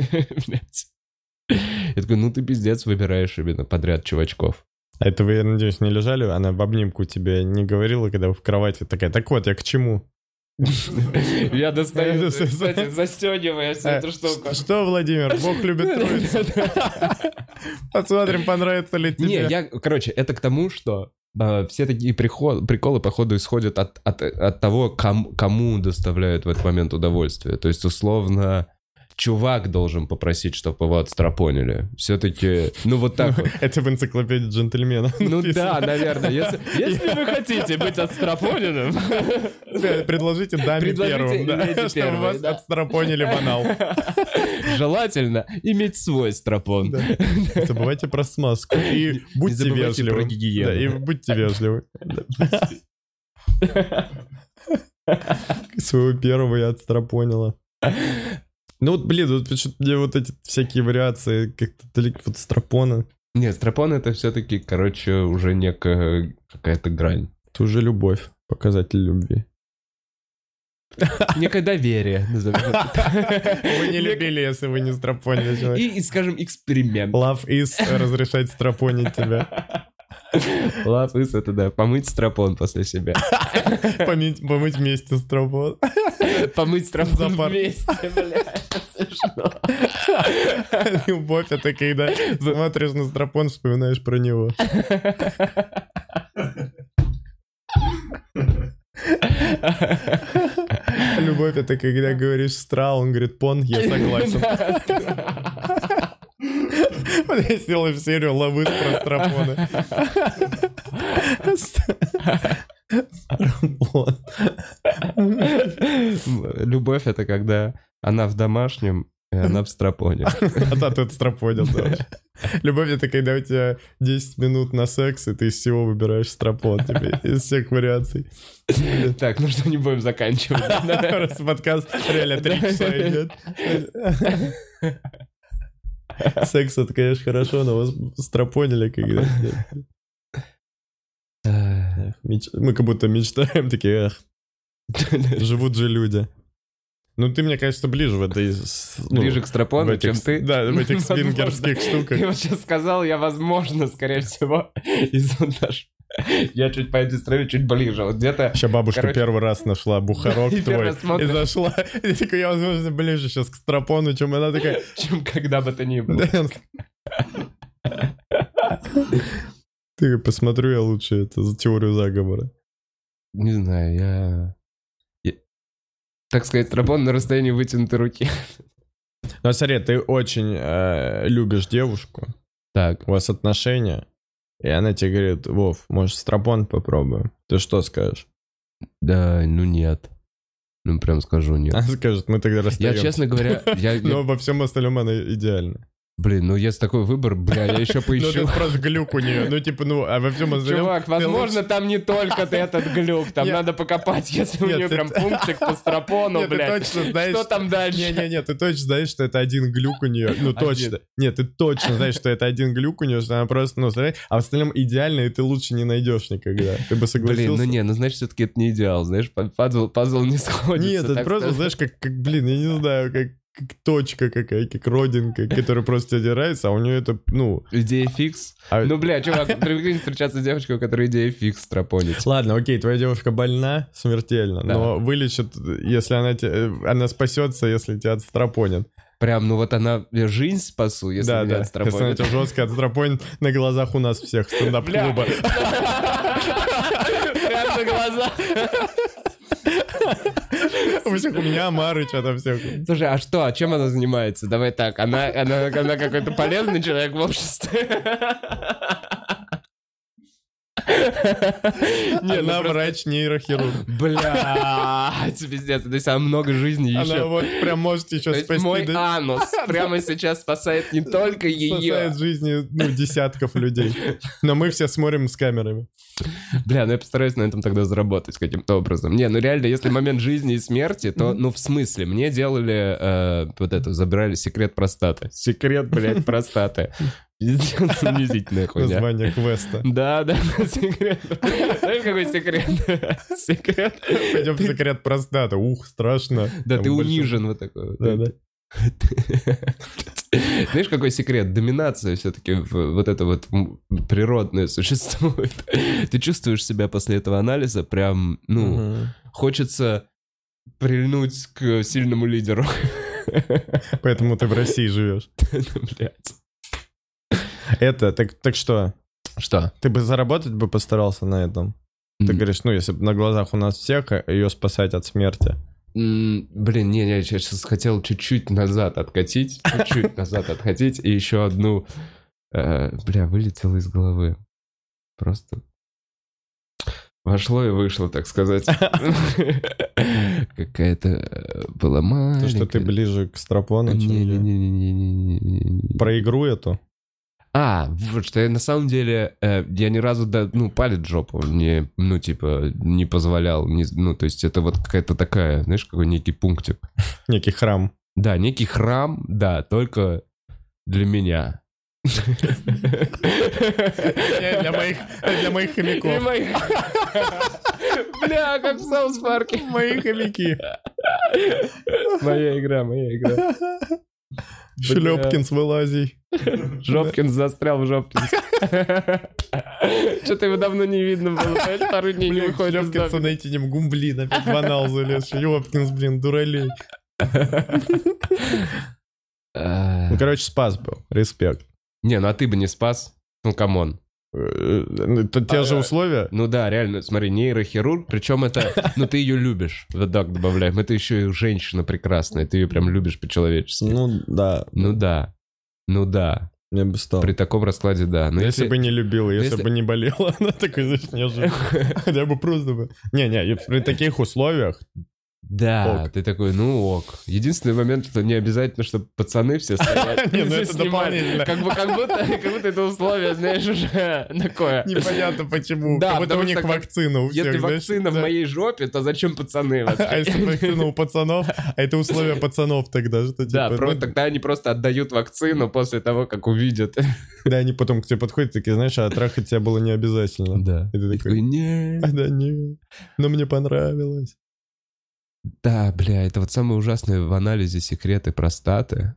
Я такой, ну ты пиздец выбираешь именно подряд чувачков. А это вы, я надеюсь, не лежали? Она в обнимку тебе не говорила, когда вы в кровати такая, так вот, я к чему? Я достаю, кстати, застегиваю всю Э, эту штуку. Что, Владимир, Бог любит троицу. Посмотрим, понравится ли тебе. Не, я, короче, это к тому, что э, все такие приход- приколы, походу, исходят от, от, от того, ком- кому доставляют в этот момент удовольствие. То есть, условно, чувак должен попросить, чтобы его отстрапонили. Все-таки, ну вот так вот. Это в энциклопедии джентльмена. Ну да, наверное. Если, вы хотите быть отстрапоненным, Предложите даме первым, чтобы вас отстрапонили в анал. желательно иметь свой страпон. Да. Не забывайте про смазку. И будьте вежливы. про гигиену. И будьте вежливы. Своего первого я отстрапонила. Ну вот, блин, вот почему-то мне вот эти всякие вариации как-то далеко от страпона. Нет, страпон это все-таки, короче, уже некая какая-то грань. Это уже любовь, показатель любви. Некое доверие, назовем. Вы не любили, если вы не страпонили человека. И, и, скажем, эксперимент. Love is разрешать страпонить тебя. Is это, да, помыть страпон после себя. Помыть, вместе страпон. Помыть страпон Запар. вместе, блядь, смешно. Любовь это когда смотришь на страпон, вспоминаешь про него. Любовь это когда говоришь стра, он говорит пон, я согласен. Вот я сделаю серию ловы про страпоны. Страпон. Любовь это когда Она в домашнем, и она в стропоне. А да, ты стропонил, да. Любовь это когда у тебя 10 минут на секс, и ты из всего выбираешь стропон, тебе, из всех вариаций. Так, ну что, не будем заканчивать. Просто подкаст реально 3 часа идет. Секс это, конечно, хорошо, но вас стропонили когда Мы как будто мечтаем, такие, эх, живут же люди. Ну, ты, мне кажется, ближе в этой... ну, Ближе к стропону, этих чем ты. Да, в этих свингерских штуках. Ты вот сейчас сказал, я, возможно, скорее всего, из наш... Я чуть по этой стороне, чуть ближе. Вот где-то... Сейчас бабушка Короче. первый раз нашла бухарок твой и зашла. И такой, я, возможно, ближе сейчас к стропону, чем она такая... Чем когда бы то ни было. Ты посмотрю я лучше это за теорию заговора. Не знаю, я... я- Так сказать, стропон на расстоянии вытянутой руки. Ну, смотри, ты очень э, любишь девушку, Так, у вас отношения, и она тебе говорит, Вов, может, стропон попробуем? Ты что скажешь? да, ну нет. Ну, прям скажу нет. Она скажет, мы тогда Я, расстаемся. честно говоря, я... я- Но во всем остальном она идеальна. Блин, ну есть такой выбор, бля, я еще Ну, поищу. это просто глюк у нее. Ну, типа, ну, а во всем остальном... Чувак, возможно, там не только ты этот глюк, там надо покопать, если у нее прям пунктик по стропону, блядь. точно знаешь, Что там дальше? Не-не-не, ты точно знаешь, что это один глюк у нее. Ну, точно. Нет, ты точно знаешь, что это один глюк у нее, что она просто, ну, смотри, а в остальном идеально, и ты лучше не найдешь никогда. Ты бы согласился? Блин, ну не, ну значит, все-таки это не идеал, знаешь, па- пазл, пазл не сходится. Нет, это просто, знаешь, как, блин, я не знаю, как точка какая, как родинка, которая просто нравится, а у нее это, ну... Идея фикс. а- Ну, бля, чувак, привыкни встречаться с девочкой, у которой идея фикс стропонить. Ладно, окей, твоя девушка больна смертельно, Да. но вылечит, если она те, она спасется, если тебя отстропонят. Прям, ну вот она я жизнь спасу, если да, меня да. Если она тебя жестко отстропонит на глазах у нас всех стендап-клуба. Прям на глазах. У всех у меня Амары что-то всех. Слушай, а что, а чем она занимается? Давай так, она, она, она какой-то полезный человек в обществе? Не, ну Она просто- врач нейрохирург. Блядь, пиздец, то есть она много Она еще. вот прям может еще спасти. мой анус прямо сейчас спасает не только ее. Спасает жизни ну, десятков людей. Но мы все смотрим с камерами. Бля, ну я постараюсь на этом тогда заработать каким-то образом. Не, ну реально, если момент жизни и смерти, то, ну в смысле, мне делали э, вот это, забирали секрет простаты. Секрет, блядь, простаты. Пиздец, унизительная хуйня. Название квеста. Да, да, секрет. Знаешь, какой секрет? Секрет. Пойдем в секрет простата. Ух, страшно. Да, ты унижен вот такой. Да, да. Знаешь, какой секрет? Доминация все-таки вот это вот природное существует. Ты чувствуешь себя после этого анализа прям, ну, хочется прильнуть к сильному лидеру. Поэтому ты в России живешь. Блядь. Это, так, так что, Что? ты бы заработать бы постарался на этом? Ты говоришь, ну, если бы на глазах у нас всех, а ее спасать от смерти. м, Блин, не, я сейчас хотел чуть-чуть назад откатить, чуть-чуть назад откатить, и еще одну, э, бля, вылетело из головы. Просто вошло и вышло, так сказать. Какая-то э, была То, маленькая... что ты ближе к стропону, чем я. Не-не-не-не-не-не-не. Про игру эту? А, вот что я на самом деле, э, я ни разу, да, ну, палец жопу не, ну, типа, не позволял, не, ну, то есть это вот какая-то такая, знаешь, какой некий пунктик. Некий храм. Да, некий храм, да, только для меня. Для моих, для моих хомяков. Бля, как в Саус Парке. Мои хомяки. Моя игра, моя игра. Шлепкинс вылазей. Жопкинс застрял в Жопкинс. Что-то его давно не видно было, понимаешь, пару дней не выходит дома. найти не могу, блин, опять в анал залез. Шлепкинс, блин, дуралей. А, Ну, короче, спас был. Респект. Не, ну а ты бы не спас? Ну, come on. Э, Это те же А, условия? Ну да, реально, смотри, нейрохирург, причем это, ну ты ее любишь, вот так добавляем, это еще и женщина прекрасная, ты ее прям любишь по-человечески. Ну, да. Ну да, ну да, Мне бы стало. при таком раскладе да. Но если, если, бы не любила, если, если- бы не болела, она такой, знаешь, не жив. Хотя бы просто бы. Не-не, при таких условиях Да, Ок. ты такой, ну ок. Единственный момент, что не обязательно, чтобы пацаны все стоят. Не, ну это дополнительно. Как, будто, это условие, знаешь, уже такое. Непонятно почему. Как будто у них вакцина у всех. Если вакцина в моей жопе, то зачем пацаны? А если вакцина у пацанов, а это условия пацанов тогда, что Да, типа, ну, тогда они просто отдают вакцину после того, как увидят. да, они потом к тебе подходят, такие, знаешь, а трахать тебя было не обязательно. Да. И ты такой, нет. а да нет, но мне понравилось. Да, бля, это вот самое ужасное в анализе секреты простаты.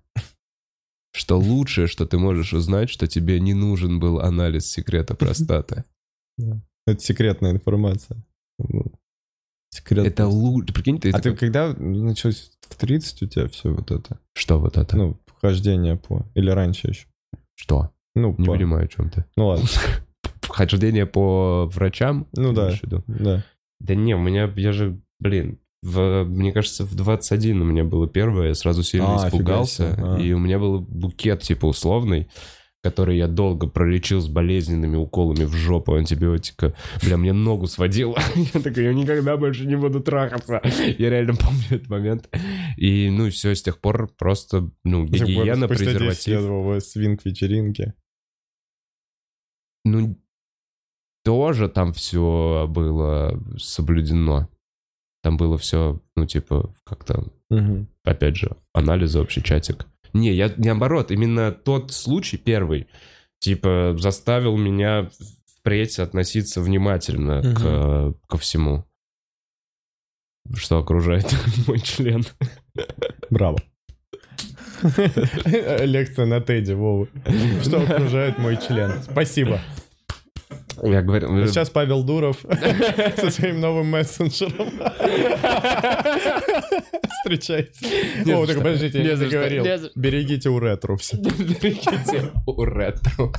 Что лучшее, что ты можешь узнать, что тебе не нужен был анализ секрета простаты. Это секретная информация. Ну, Секрет. Это лучше. Прикинь, ты А ты когда началось в 30 у тебя все вот это? Что вот это? Ну, хождение по... Или раньше еще? Что? Ну, Не по- понимаю, о чем ты. Ну ладно, Хождение по врачам? Ну да. да. Да не, у меня, я же, блин, в, мне кажется, в 21 у меня было первое, я сразу сильно А, испугался, а. и у меня был букет, типа, условный, который я долго пролечил с болезненными уколами в жопу антибиотика. Бля, мне ногу сводило. Я такой, я никогда больше не буду трахаться. Я реально помню этот момент. И, ну, все, с тех пор просто, ну, гигиена, спустя 10 лет презерватив. Вова, свинг-вечеринки. Ну, тоже там все было соблюдено. Там было все, ну, типа, как-то Мгм. опять же, анализа общий чатик. Не, я наоборот, именно тот случай первый, типа, заставил меня впредь относиться внимательно Мгм. к, ко всему, что окружает мой член. Браво. Лекция на Теди, Вова. Что окружает мой член? Спасибо. Я говорю, Сейчас Павел Дуров со своим новым мессенджером. Встречается. Не О, так подождите, я Не за- Берегите у ретро все. берегите у ретро.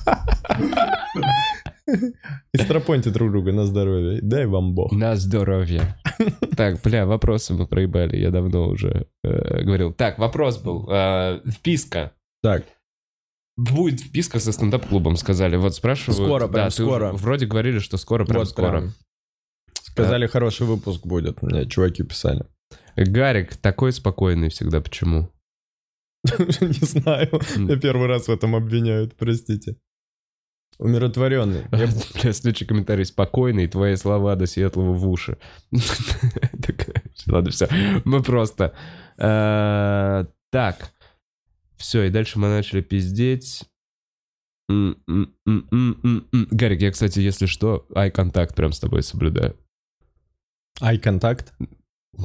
И стропоньте друг друга на здоровье. Дай вам бог. На здоровье. Так, бля, вопросы мы проебали, я давно уже э, говорил. Так, вопрос был. э, вписка. Так, Будет вписка со стендап-клубом, сказали. Вот спрашивают. Скоро, прям Да, скоро. Вроде говорили, что скоро, прям вот скоро. прям. Сказали, хороший выпуск будет. Мне чуваки писали. Гарик такой спокойный всегда. Почему? Не знаю. Меня первый раз в этом обвиняют, простите. Умиротворенный. Я Бля, следующий комментарий. Спокойный, твои слова до светлого в уши. Ладно, все. Мы просто... э, Так. Все, и дальше мы начали пиздеть. М, м, м. Гарик, я, кстати, если что, ай контакт прям с тобой соблюдаю. Ай контакт.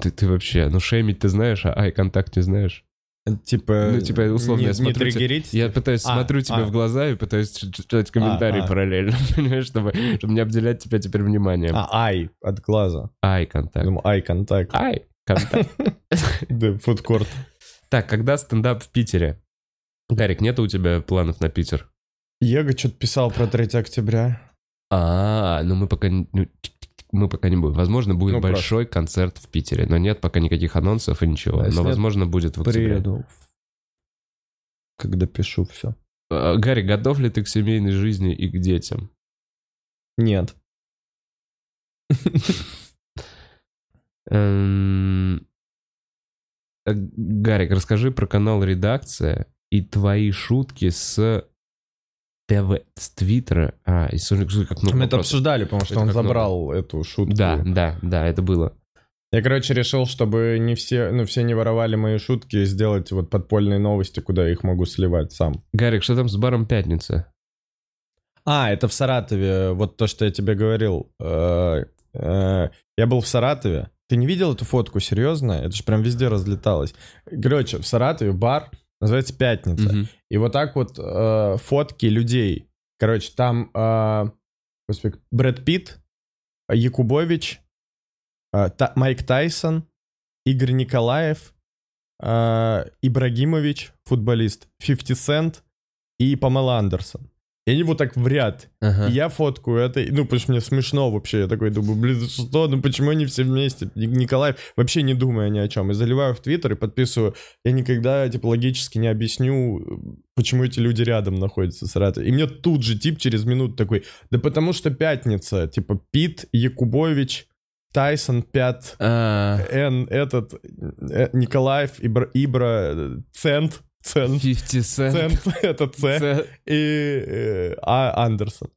Ты, ты вообще, ну шеймить ты знаешь, а ай контакт не знаешь? Типа. Ну, типа, условно, не, я не смотрю те- триггерить. Я пытаюсь, А, смотрю тебе а. в глаза и пытаюсь читать комментарии А, а. параллельно, понимаешь, чтобы, чтобы не обделять тебя теперь вниманием. А, ай, от глаза. Ай контакт. Думаю, ай контакт. Ай контакт. Да, фудкорт. Так, когда стендап в Питере? Гарик, нету у тебя планов на Питер? Ега что-то писал про 3 октября. А, ну мы пока не- ну, мы пока не будем. Возможно, будет Ну, просто. большой концерт в Питере, но нет пока никаких анонсов и ничего. Да, но нет, возможно будет в октябре. Приеду. Когда пишу все. А, Гарик, готов ли ты к семейной жизни и к детям? Нет. Эм, э, Гарик, расскажи про канал «Редакция» и твои шутки с ТВ, с Твиттера. А, и как много Мы это обсуждали, потому что Это он забрал эту шутку. Да, да, да, это было. Я, короче, решил, чтобы не все, ну, все не воровали мои шутки, сделать вот подпольные новости, куда я их могу сливать сам. Гарик, что там с баром «Пятница»? А, это в Саратове, вот то, что я тебе говорил. Э, э, Я был в Саратове. Ты не видел эту фотку, серьезно? Это же прям везде разлеталось. Короче, в Саратове бар называется «Пятница». Мгм. И вот так вот э, фотки людей. Короче, там э, господи, Брэд Питт, Якубович, э, Та- Майк Тайсон, Игорь Николаев, э, Ибрагимович, футболист, 50 Цент и Памела Андерсон. И они вот так в ряд. Ага. И я фоткаю это, ну, потому что мне смешно вообще. Я такой думаю, блин, что, ну почему они все вместе? Ник- Николаев, вообще не думая ни о чем. И заливаю в Твиттер и подписываю. Я никогда, типа, логически не объясню, почему эти люди рядом находятся с Ратом. И мне тут же тип через минуту такой, да потому что пятница, типа, Пит, Якубович, Тайсон 5, А, Н, этот, э, Николаев, Ибра, Ибра, Цент, Цент, 50 Cent. Цент, это Ц, и э, А. Андерсон.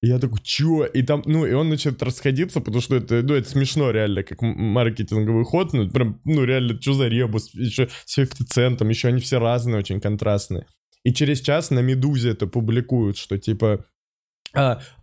Я такой, чё? И там, ну, и он начинает расходиться, потому что это, ну, это смешно реально, как маркетинговый ход, ну, прям, ну, реально, что за ребус, еще с 50 центом, еще они все разные, очень контрастные. И через час на Медузе это публикуют, что типа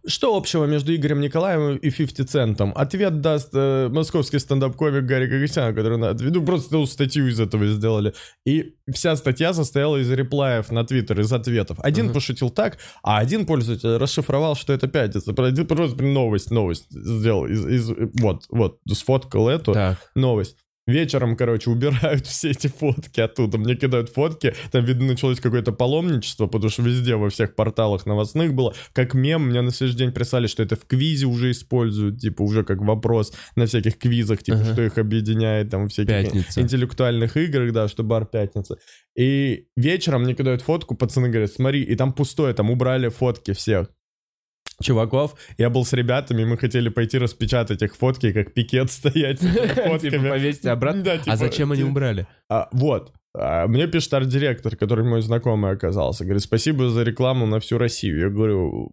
что общего между Игорем Николаевым и 50 Центом? Ответ даст э, московский стендап-комик Гарри Гагасян, который на отведу просто ну, статью из этого сделали. И вся статья состояла из реплаев на Твиттер, из ответов. Один Мгм. пошутил так, а один пользователь расшифровал, что это пятница. Просто новость, новость сделал. Из, из- вот, вот, сфоткал эту Так. новость. Вечером, короче, убирают все эти фотки оттуда. Мне кидают фотки, там, видно, началось какое-то паломничество, потому что везде, во всех порталах новостных было. Как мем, мне на следующий день прислали, что это в квизе уже используют, типа, уже как вопрос на всяких квизах, типа, Ага. что их объединяет, там, всяких Пятница. интеллектуальных играх, да, что бар пятница. И вечером мне кидают фотку, пацаны говорят, смотри, и там пустое, там убрали фотки всех чуваков. Я был с ребятами, мы хотели пойти распечатать их фотки, как пикет стоять с Типа фотками. повесить обратно. А типа, зачем они ти- убрали? А, вот. А, Мне пишет арт-директор, который мой знакомый оказался. Говорит, спасибо за рекламу на всю Россию. Я говорю,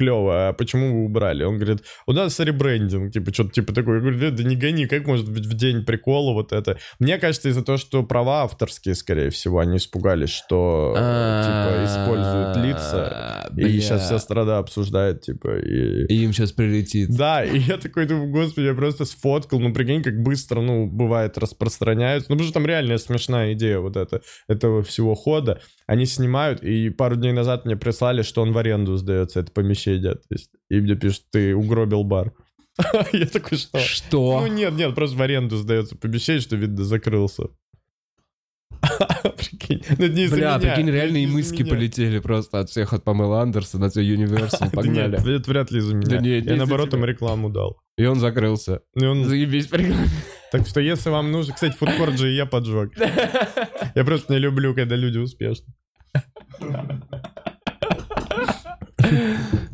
клево, а почему вы убрали? Он говорит, у нас ребрендинг, типа, что-то типа такое. Я говорю, «Да, не гони, как может быть в день прикола вот это? Мне кажется, из-за того, что права авторские, скорее всего, они испугались, что, э, типа, используют лица. А, И сейчас вся страна обсуждает, типа, и... И им сейчас прилетит. Да, и я такой думаю, господи, я просто сфоткал, ну прикинь, как быстро, ну, бывает, распространяются. Ну, потому что там реально смешная идея вот это, этого всего хода. Они снимают, и пару дней назад мне прислали, что он в аренду сдается, это помещение. То есть, и мне пишут, ты угробил бар. Я такой, что? Что? Ну нет, нет, просто в аренду сдается помещение, что, видно, закрылся. Прикинь, ну не Бля, прикинь, реально не и мыски полетели просто от всех, от Памела Андерсона, от всего Universal, погнали. Это вряд ли из-за меня. Да нет, не Я наоборот им рекламу дал. И он закрылся. И он Заебись, прикольно. Так что если вам нужно... Кстати, фудкорт же и я поджег. Я просто не люблю, когда люди успешны.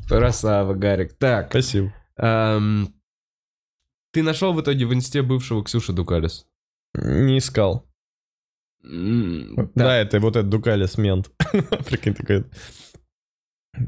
Красава, Гарик. Так, Спасибо. эм, ты нашел в итоге в инсте бывшего Ксюши Дукалис? Не искал. Да, так, это вот этот Дукалис мент. Прикинь, такой...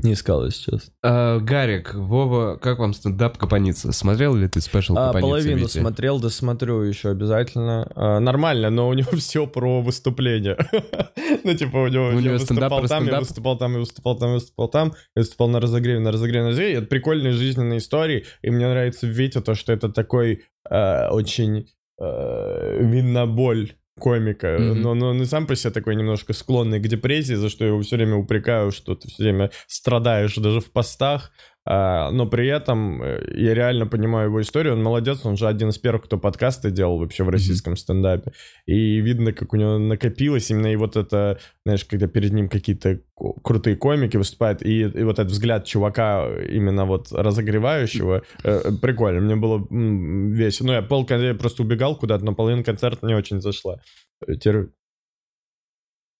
Не искал, честно. э, Гарик, Вова, как вам стендап Капаница? Смотрел ли ты спешл А, Капаница? половину Витя? смотрел, досмотрю еще обязательно. А, нормально, но у него все про выступление. ну, типа, у него У него стендап выступал там, я выступал там, я выступал там, я выступал там, я выступал на разогреве, на разогреве, на разогреве. Это прикольные жизненные истории, и мне нравится в Вите то, что это такой э, очень э, видно боль комика, Мгм. но, но он и сам по себе такой немножко склонный к депрессии, за что я его все время упрекаю, что ты все время страдаешь даже в постах, но при этом э, я реально понимаю его историю, он молодец, он же один из первых, кто подкасты делал вообще в российском стендапе, и видно, как у него накопилось именно и вот это, знаешь, когда перед ним какие-то крутые комики выступают, и, и вот этот взгляд чувака именно вот разогревающего, э, прикольно, мне было весело. Ну, я пол я просто убегал куда-то, но половина концерта не очень зашла. Э, Теперь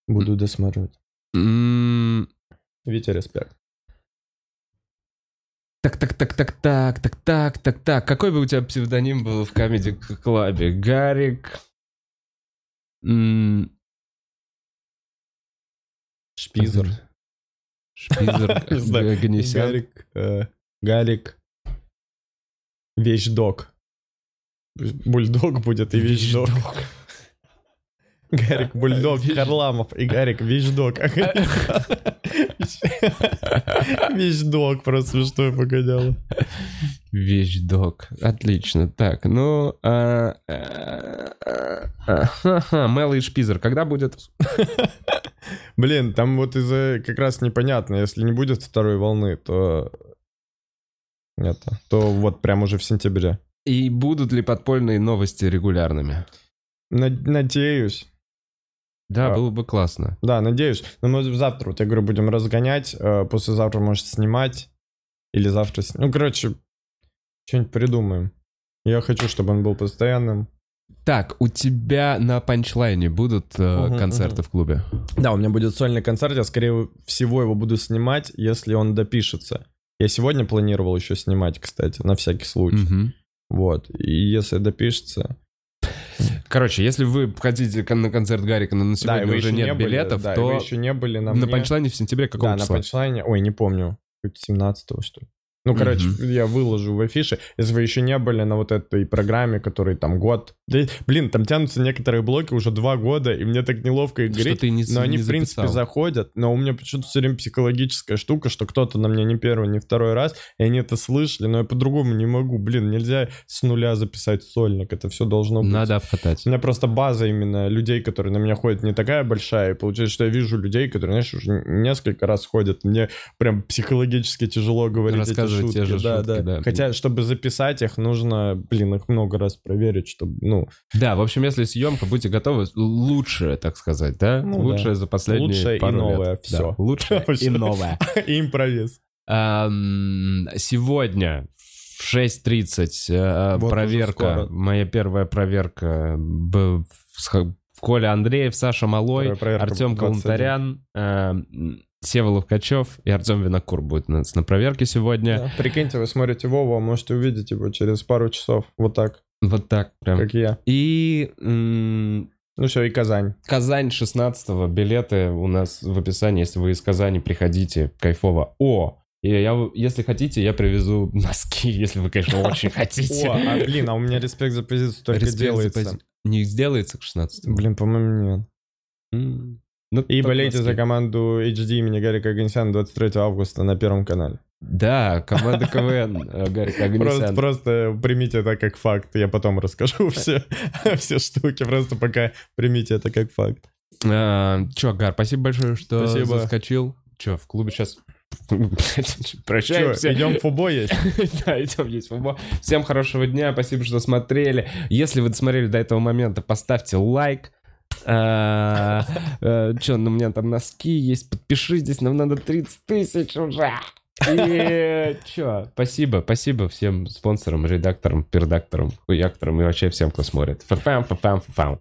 буду досматривать. М, Витя, респект. Так, так, так, так, так, так, так, так, так. Какой бы у тебя псевдоним был в Comedy Клабе? Гарик. М, Шпизер. Шпизер. Ганесян. Гарик. э, Гарик. Вещдок. Бульдог будет и вещдок. Гарик Бульдог Харламов и Гарик Вещдок. Вещдок просто смешное погоняло. Вещдок. Отлично. Так, ну... а, а, а, ха-ха, Мэл и Шпизер. Когда будет? Блин, там вот из-за как раз непонятно, если не будет второй волны, то это, то вот прям уже в сентябре. И будут ли подпольные новости регулярными? Над- Надеюсь. Да, А. было бы классно. Да, надеюсь. Но мы завтра, вот я говорю, будем разгонять. э, Послезавтра, может, снимать. Или завтра... с- Ну, короче, что-нибудь придумаем. Я хочу, чтобы он был постоянным. Так, у тебя на панчлайне будут э, Мгм, концерты мгм. в клубе? Да, у меня будет сольный концерт. Я, скорее всего, его буду снимать, если он допишется. Я сегодня планировал еще снимать, кстати, на всякий случай. Мгм. Вот. И если допишется... Короче, если вы хотите на концерт Гарика, но на Да, сегодня вы уже нет не были, билетов, да, и то вы еще не были на на мне. панчлайне в сентябре какого Да, на числа? панчлайне. Ой, не помню. Хоть 17 что ли. Ну, короче, Мгм. я выложу в афише. Если вы еще не были на вот этой программе, которой там год... Блин, там тянутся некоторые блоки уже два года, и мне так неловко их говорить. ты не Но они, не в принципе, записал. заходят, но у меня почему-то все время психологическая штука, что кто-то на меня не первый, не второй раз, и они это слышали, но я по-другому не могу. Блин, нельзя с нуля записать сольник, это все должно быть. Надо обкатать. У меня просто база именно людей, которые на меня ходят, не такая большая. И получается, что я вижу людей, которые, знаешь, уже несколько раз ходят. Мне прям психологически тяжело говорить эти Рассказывать шутки. те же да, шутки, да. да. Хотя, чтобы записать их, нужно, блин, их много раз проверить, чтобы, ну, Да, в общем, если съемка, будьте готовы. Лучшее, так сказать, да? Ну Лучшее за последние Лучшее и пару лет. новое, Да. Лучшее и новое. и импровиз. Сегодня в 6.30 э, Вот проверка, моя первая проверка в Коля Андреев, Саша Малой, Артем 21. Сева Ловкачев и Артем Винокур будет у нас на проверке сегодня. Да. Прикиньте, вы смотрите Вову, а можете увидеть его через пару часов. Вот так, Вот так прям. как я. И м, Ну все, и Казань. Казань 16 билеты у нас в описании. Если вы из Казани, приходите. Кайфово. О! И я, если хотите, я привезу носки, если вы, конечно, очень хотите. О, а, блин, а у меня респект за позицию только Респект делается. пози- Не сделается к 16 Блин, по-моему, нет. Ну, И болейте носки. за команду HD имени Гарика Аганесяна 23 августа на Первом канале. Да, команда КВН э, Гарик Просто, Аганесян. просто примите это как факт. Я потом расскажу все, все штуки. Просто пока примите это как факт. А, Чё, Гар, спасибо большое, что Спасибо. заскочил. Чё, в клубе сейчас Че, прощаемся. идем в фубо есть? Да, идем есть футбол. Всем хорошего дня, спасибо, что смотрели. Если вы досмотрели до этого момента, поставьте лайк. Че, ну у меня там носки есть, подпишитесь, нам надо 30 тысяч уже. И чё, спасибо, спасибо всем спонсорам, редакторам, пердакторам, хуякторам и вообще всем, кто смотрит. Фа-фам, фа-фам, фа-фам.